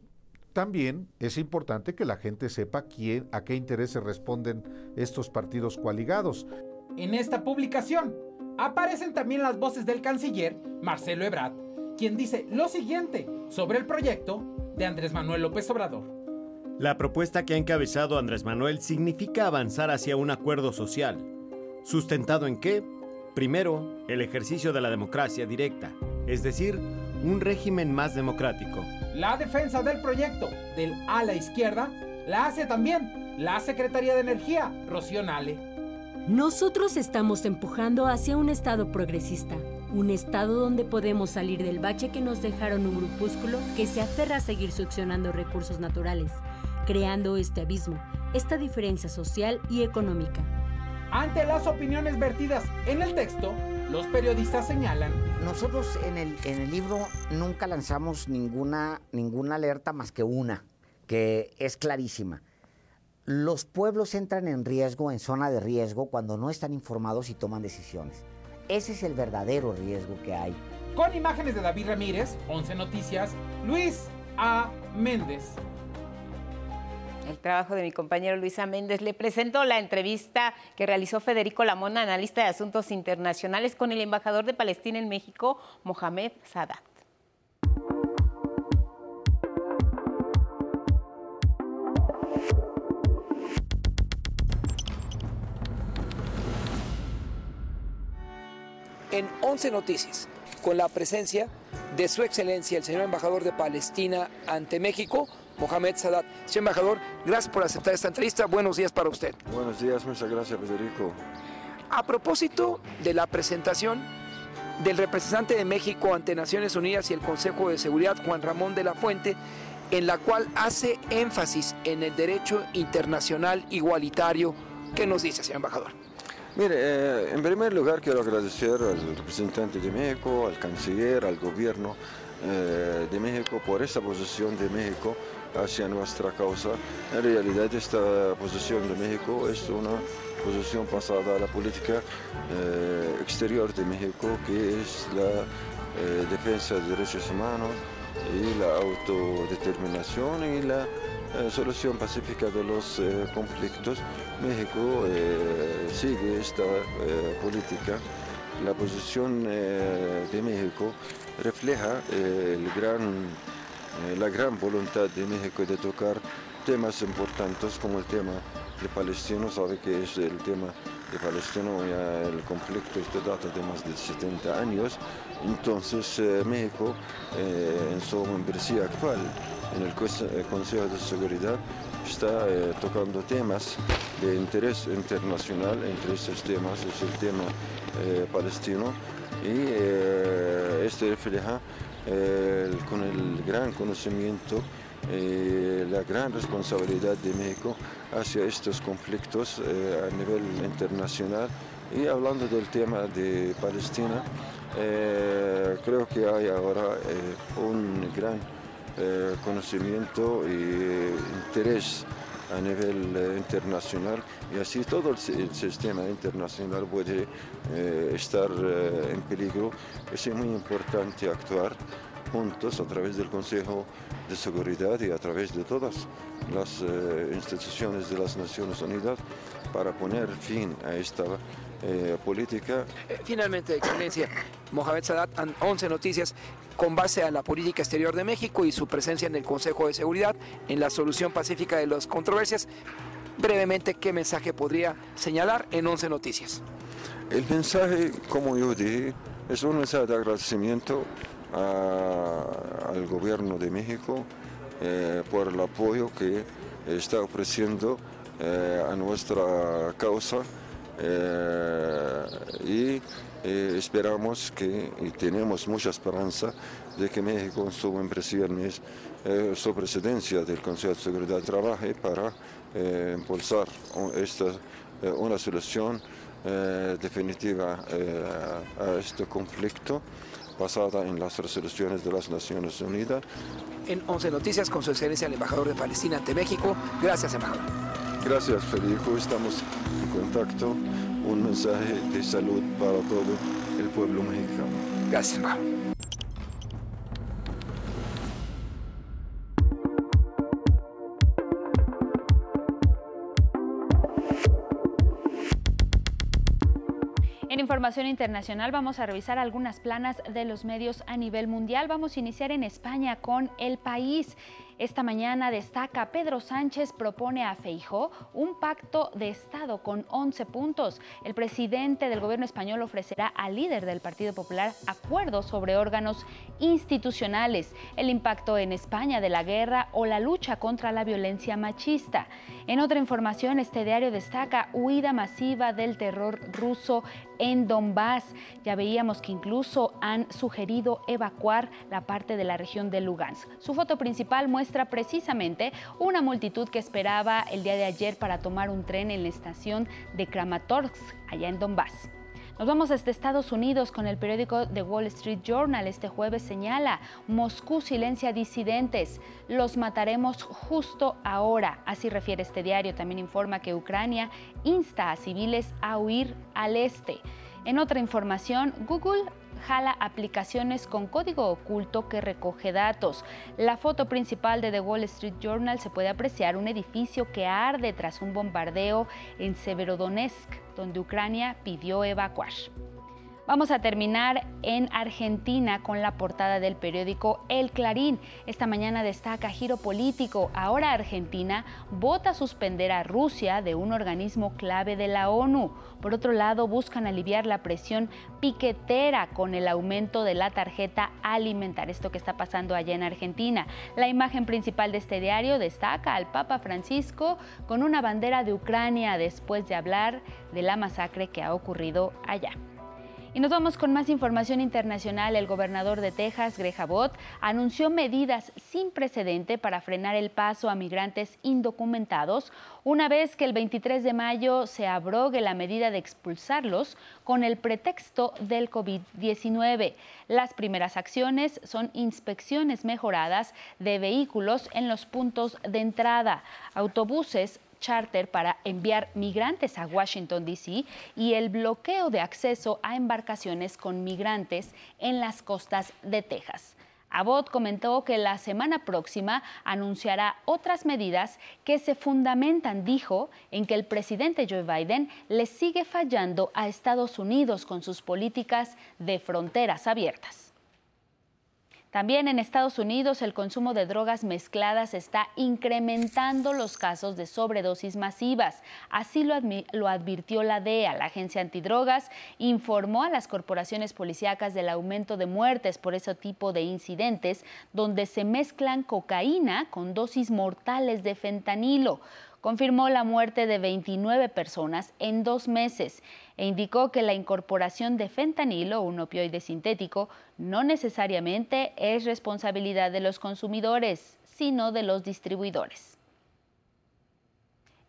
también es importante que la gente sepa quién, a qué intereses responden estos partidos coaligados. En esta publicación aparecen también las voces del canciller Marcelo Ebrard, quien dice lo siguiente sobre el proyecto de Andrés Manuel López Obrador. La propuesta que ha encabezado Andrés Manuel significa avanzar hacia un acuerdo social. ¿Sustentado en qué? Primero, el ejercicio de la democracia directa, es decir, un régimen más democrático. La defensa del proyecto del ala izquierda la hace también la Secretaría de Energía, Rocío Nale. Nosotros estamos empujando hacia un Estado progresista, un Estado donde podemos salir del bache que nos dejaron un grupúsculo que se aferra a seguir succionando recursos naturales, creando este abismo, esta diferencia social y económica. Ante las opiniones vertidas en el texto, los periodistas señalan. Nosotros en el, en el libro nunca lanzamos ninguna, ninguna alerta más que una, que es clarísima. Los pueblos entran en riesgo, en zona de riesgo, cuando no están informados y toman decisiones. Ese es el verdadero riesgo que hay. Con imágenes de David Ramírez, 11 Noticias, Luis A. Méndez el trabajo de mi compañero Luisa Méndez. Le presento la entrevista que realizó Federico Lamona, analista de asuntos internacionales, con el embajador de Palestina en México, Mohamed Sadat. En 11 Noticias, con la presencia de Su Excelencia, el señor embajador de Palestina ante México, Mohamed Sadat. Señor embajador, gracias por aceptar esta entrevista. Buenos días para usted. Buenos días, muchas gracias, Federico. A propósito de la presentación del representante de México ante Naciones Unidas y el Consejo de Seguridad, Juan Ramón de la Fuente, en la cual hace énfasis en el derecho internacional igualitario. ¿Qué nos dice, señor embajador? Mire, eh, en primer lugar quiero agradecer al representante de México, al canciller, al gobierno eh, de México por esta posición de México hacia nuestra causa. En realidad esta posición de México es una posición pasada a la política eh, exterior de México, que es la eh, defensa de derechos humanos y la autodeterminación y la eh, solución pacífica de los conflictos. México sigue esta política. La posición de México refleja el gran eh, la gran voluntad de México de tocar temas importantes como el tema de Palestino, sabe que es el tema de Palestino, ya el conflicto este data de más de 70 años, entonces eh, México eh, en su membresía actual en el Consejo de Seguridad está tocando temas de interés internacional, entre estos temas es el tema palestino. Y este refleja con el gran conocimiento y la gran responsabilidad de México hacia estos conflictos eh, a nivel internacional. Y hablando del tema de Palestina, eh, creo que hay ahora eh, un gran conocimiento y interés a nivel internacional y así todo el, sistema internacional puede eh, estar eh, en peligro. Es muy importante actuar juntos a través del Consejo de Seguridad y a través de todas las eh, instituciones de las Naciones Unidas para poner fin a esta política. Finalmente, Excelencia, Mohamed Sadat, 11 noticias con base a la política exterior de México y su presencia en el Consejo de Seguridad en la solución pacífica de las controversias brevemente qué mensaje podría señalar en 11 Noticias. El mensaje, como yo dije, es un mensaje de agradecimiento al gobierno de México eh, por el apoyo que está ofreciendo eh, a nuestra causa eh, y esperamos que y tenemos mucha esperanza de que México en su su presidencia del Consejo de Seguridad trabaje para eh, impulsar esta, eh, una solución definitiva a este conflicto basada en las resoluciones de las Naciones Unidas. En 11 Noticias con su excelencia el embajador de Palestina ante México. Gracias, embajador. Gracias, Federico. Estamos en contacto. Un mensaje de salud para todo el pueblo mexicano. Gracias. En información internacional vamos a revisar algunas planas de los medios a nivel mundial. Vamos a iniciar en España con El País. Esta mañana destaca Pedro Sánchez propone a Feijó un pacto de Estado con 11 puntos. El presidente del gobierno español ofrecerá al líder del Partido Popular acuerdos sobre órganos institucionales, el impacto en España de la guerra o la lucha contra la violencia machista. En otra información, este diario destaca huida masiva del terror ruso en Donbass. Ya veíamos que incluso han sugerido evacuar la parte de la región de Lugansk. Su foto principal muestra precisamente una multitud que esperaba el día de ayer para tomar un tren en la estación de Kramatorsk, allá en Donbass. Nos vamos hasta Estados Unidos con el periódico The Wall Street Journal. Este jueves señala, Moscú silencia disidentes, los mataremos justo ahora. Así refiere este diario. También informa que Ucrania insta a civiles a huir al este. En otra información, Google jala aplicaciones con código oculto que recoge datos. La foto principal de The Wall Street Journal se puede apreciar un edificio que arde tras un bombardeo en Severodonetsk, donde Ucrania pidió evacuar. Vamos a terminar en Argentina con la portada del periódico El Clarín. Esta mañana destaca giro político. Ahora Argentina vota suspender a Rusia de un organismo clave de la ONU. Por otro lado, buscan aliviar la presión piquetera con el aumento de la tarjeta alimentar. Esto que está pasando allá en Argentina. La imagen principal de este diario destaca al Papa Francisco con una bandera de Ucrania después de hablar de la masacre que ha ocurrido allá. Y nos vamos con más información internacional. El gobernador de Texas, Greg Abbott, anunció medidas sin precedente para frenar el paso a migrantes indocumentados una vez que el 23 de mayo se abrogue la medida de expulsarlos con el pretexto del COVID-19. Las primeras acciones son inspecciones mejoradas de vehículos en los puntos de entrada, autobuses, charter para enviar migrantes a Washington, D.C. y el bloqueo de acceso a embarcaciones con migrantes en las costas de Texas. Abbott comentó que la semana próxima anunciará otras medidas que se fundamentan, dijo, en que el presidente Joe Biden le sigue fallando a Estados Unidos con sus políticas de fronteras abiertas. También en Estados Unidos el consumo de drogas mezcladas está incrementando los casos de sobredosis masivas. Así lo, advirtió la DEA. La agencia antidrogas informó a las corporaciones policíacas del aumento de muertes por ese tipo de incidentes donde se mezclan cocaína con dosis mortales de fentanilo confirmó la muerte de 29 personas en dos meses e indicó que la incorporación de fentanilo, un opioide sintético, no necesariamente es responsabilidad de los consumidores, sino de los distribuidores.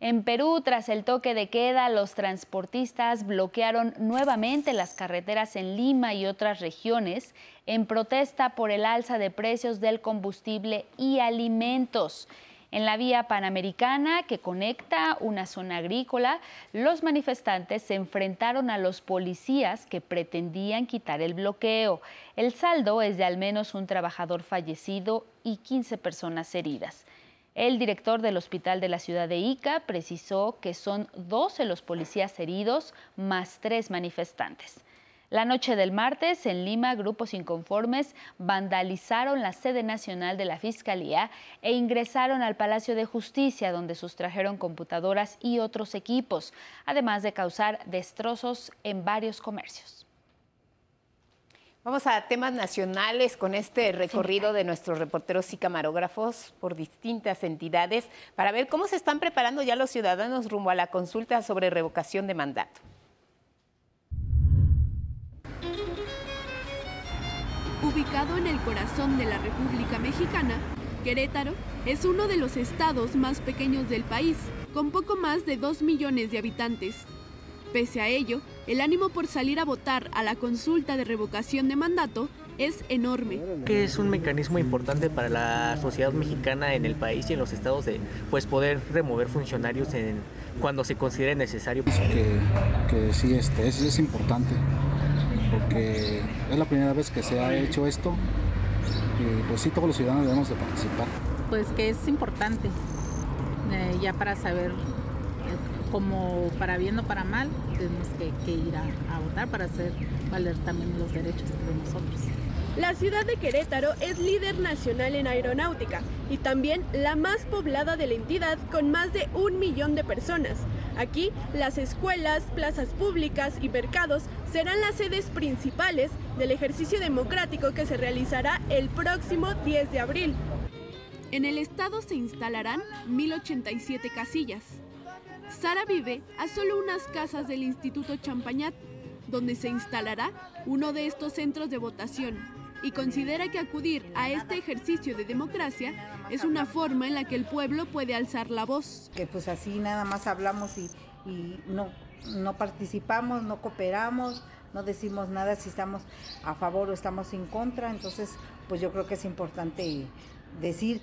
En Perú, tras el toque de queda, los transportistas bloquearon nuevamente las carreteras en Lima y otras regiones en protesta por el alza de precios del combustible y alimentos. En la vía panamericana que conecta una zona agrícola, los manifestantes se enfrentaron a los policías que pretendían quitar el bloqueo. El saldo es de al menos un trabajador fallecido y 15 personas heridas. El director del hospital de la ciudad de Ica precisó que son 12 los policías heridos más tres manifestantes. La noche del martes, en Lima, grupos inconformes vandalizaron la sede nacional de la Fiscalía e ingresaron al Palacio de Justicia, donde sustrajeron computadoras y otros equipos, además de causar destrozos en varios comercios. Vamos a temas nacionales con este recorrido de nuestros reporteros y camarógrafos por distintas entidades para ver cómo se están preparando ya los ciudadanos rumbo a la consulta sobre revocación de mandato. Ubicado en el corazón de la República Mexicana, Querétaro es uno de los estados más pequeños del país, con poco más de 2 millones de habitantes. Pese a ello, el ánimo por salir a votar a la consulta de revocación de mandato es enorme. Que es un mecanismo importante para la sociedad mexicana en el país y en los estados de pues poder remover funcionarios en, cuando se considere necesario. Que, que sí, este, es, es importante, porque es la primera vez que se ha hecho esto y pues sí, todos los ciudadanos debemos de participar. Pues que es importante, eh, ya para saber como para bien o para mal, tenemos que, que ir a, a, votar para hacer valer también los derechos de nosotros. La ciudad de Querétaro es líder nacional en aeronáutica y también la más poblada de la entidad con más de un millón de personas. Aquí, las escuelas, plazas públicas y mercados serán las sedes principales del ejercicio democrático que se realizará el próximo 10 de abril. En el estado se instalarán 1087 casillas. Sara vive a solo unas casas del Instituto Champañat, donde se instalará uno de estos centros de votación, y considera que acudir a este ejercicio de democracia es una forma en la que el pueblo puede alzar la voz. Que pues así nada más hablamos y, y no, no participamos, no cooperamos, no decimos nada si estamos a favor o estamos en contra, entonces pues yo creo que es importante decir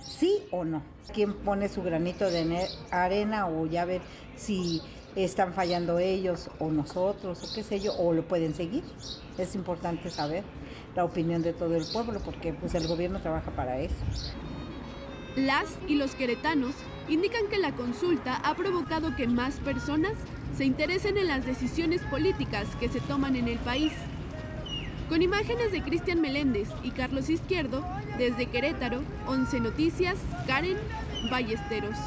sí o no. Quién pone su granito de arena o ya ver si están fallando ellos o nosotros o qué sé yo, o lo pueden seguir. Es importante saber la opinión de todo el pueblo porque pues el gobierno trabaja para eso. Las y los queretanos indican que la consulta ha provocado que más personas se interesen en las decisiones políticas que se toman en el país. Con imágenes de Cristian Meléndez y Carlos Izquierdo, desde Querétaro, 11 Noticias, Karen Ballesteros.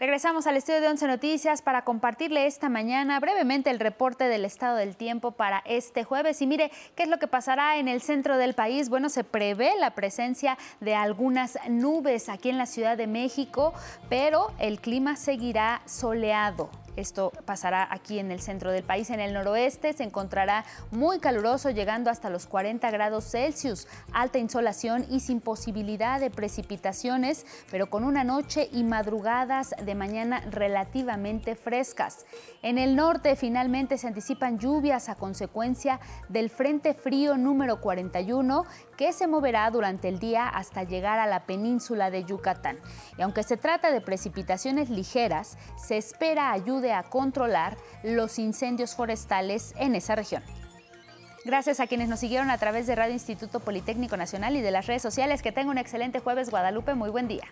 Regresamos al estudio de Once Noticias para compartirle esta mañana brevemente el reporte del estado del tiempo para este jueves. Y mire, ¿qué es lo que pasará en el centro del país? Bueno, se prevé la presencia de algunas nubes aquí en la Ciudad de México, pero el clima seguirá soleado. Esto pasará aquí en el centro del país. En el noroeste se encontrará muy caluroso, llegando hasta los 40 grados Celsius. Alta insolación y sin posibilidad de precipitaciones, pero con una noche y madrugadas de mañana relativamente frescas. En el norte finalmente se anticipan lluvias a consecuencia del Frente Frío número 41 que se moverá durante el día hasta llegar a la península de Yucatán. Y aunque se trata de precipitaciones ligeras, se espera ayude a controlar los incendios forestales en esa región. Gracias a quienes nos siguieron a través de Radio Instituto Politécnico Nacional y de las redes sociales. Que tenga un excelente jueves, Guadalupe. Muy buen día.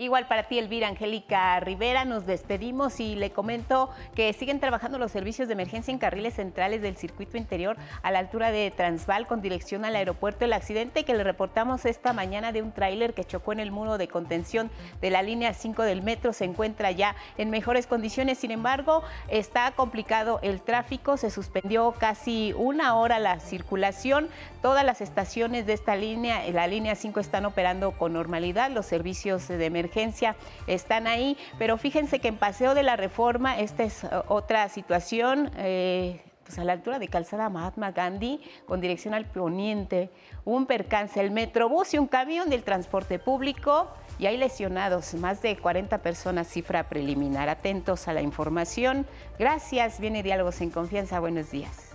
Igual para ti, Elvira Angélica Rivera, nos despedimos y le comento que siguen trabajando los servicios de emergencia en carriles centrales del circuito interior a la altura de Transval con dirección al aeropuerto. El accidente que le reportamos esta mañana de un tráiler que chocó en el muro de contención de la línea 5 del metro se encuentra ya en mejores condiciones. Sin embargo, está complicado el tráfico, se suspendió casi una hora la circulación. Todas las estaciones de esta línea, la línea 5 están operando con normalidad. Los servicios de emergencia están ahí, pero fíjense que en Paseo de la Reforma, esta es otra situación, eh, pues a la altura de Calzada Mahatma Gandhi, con dirección al poniente, un percance, el Metrobús y un camión del transporte público, y hay lesionados, más de 40 personas, cifra preliminar. Atentos a la información. Gracias, viene Diálogos en Confianza, buenos días.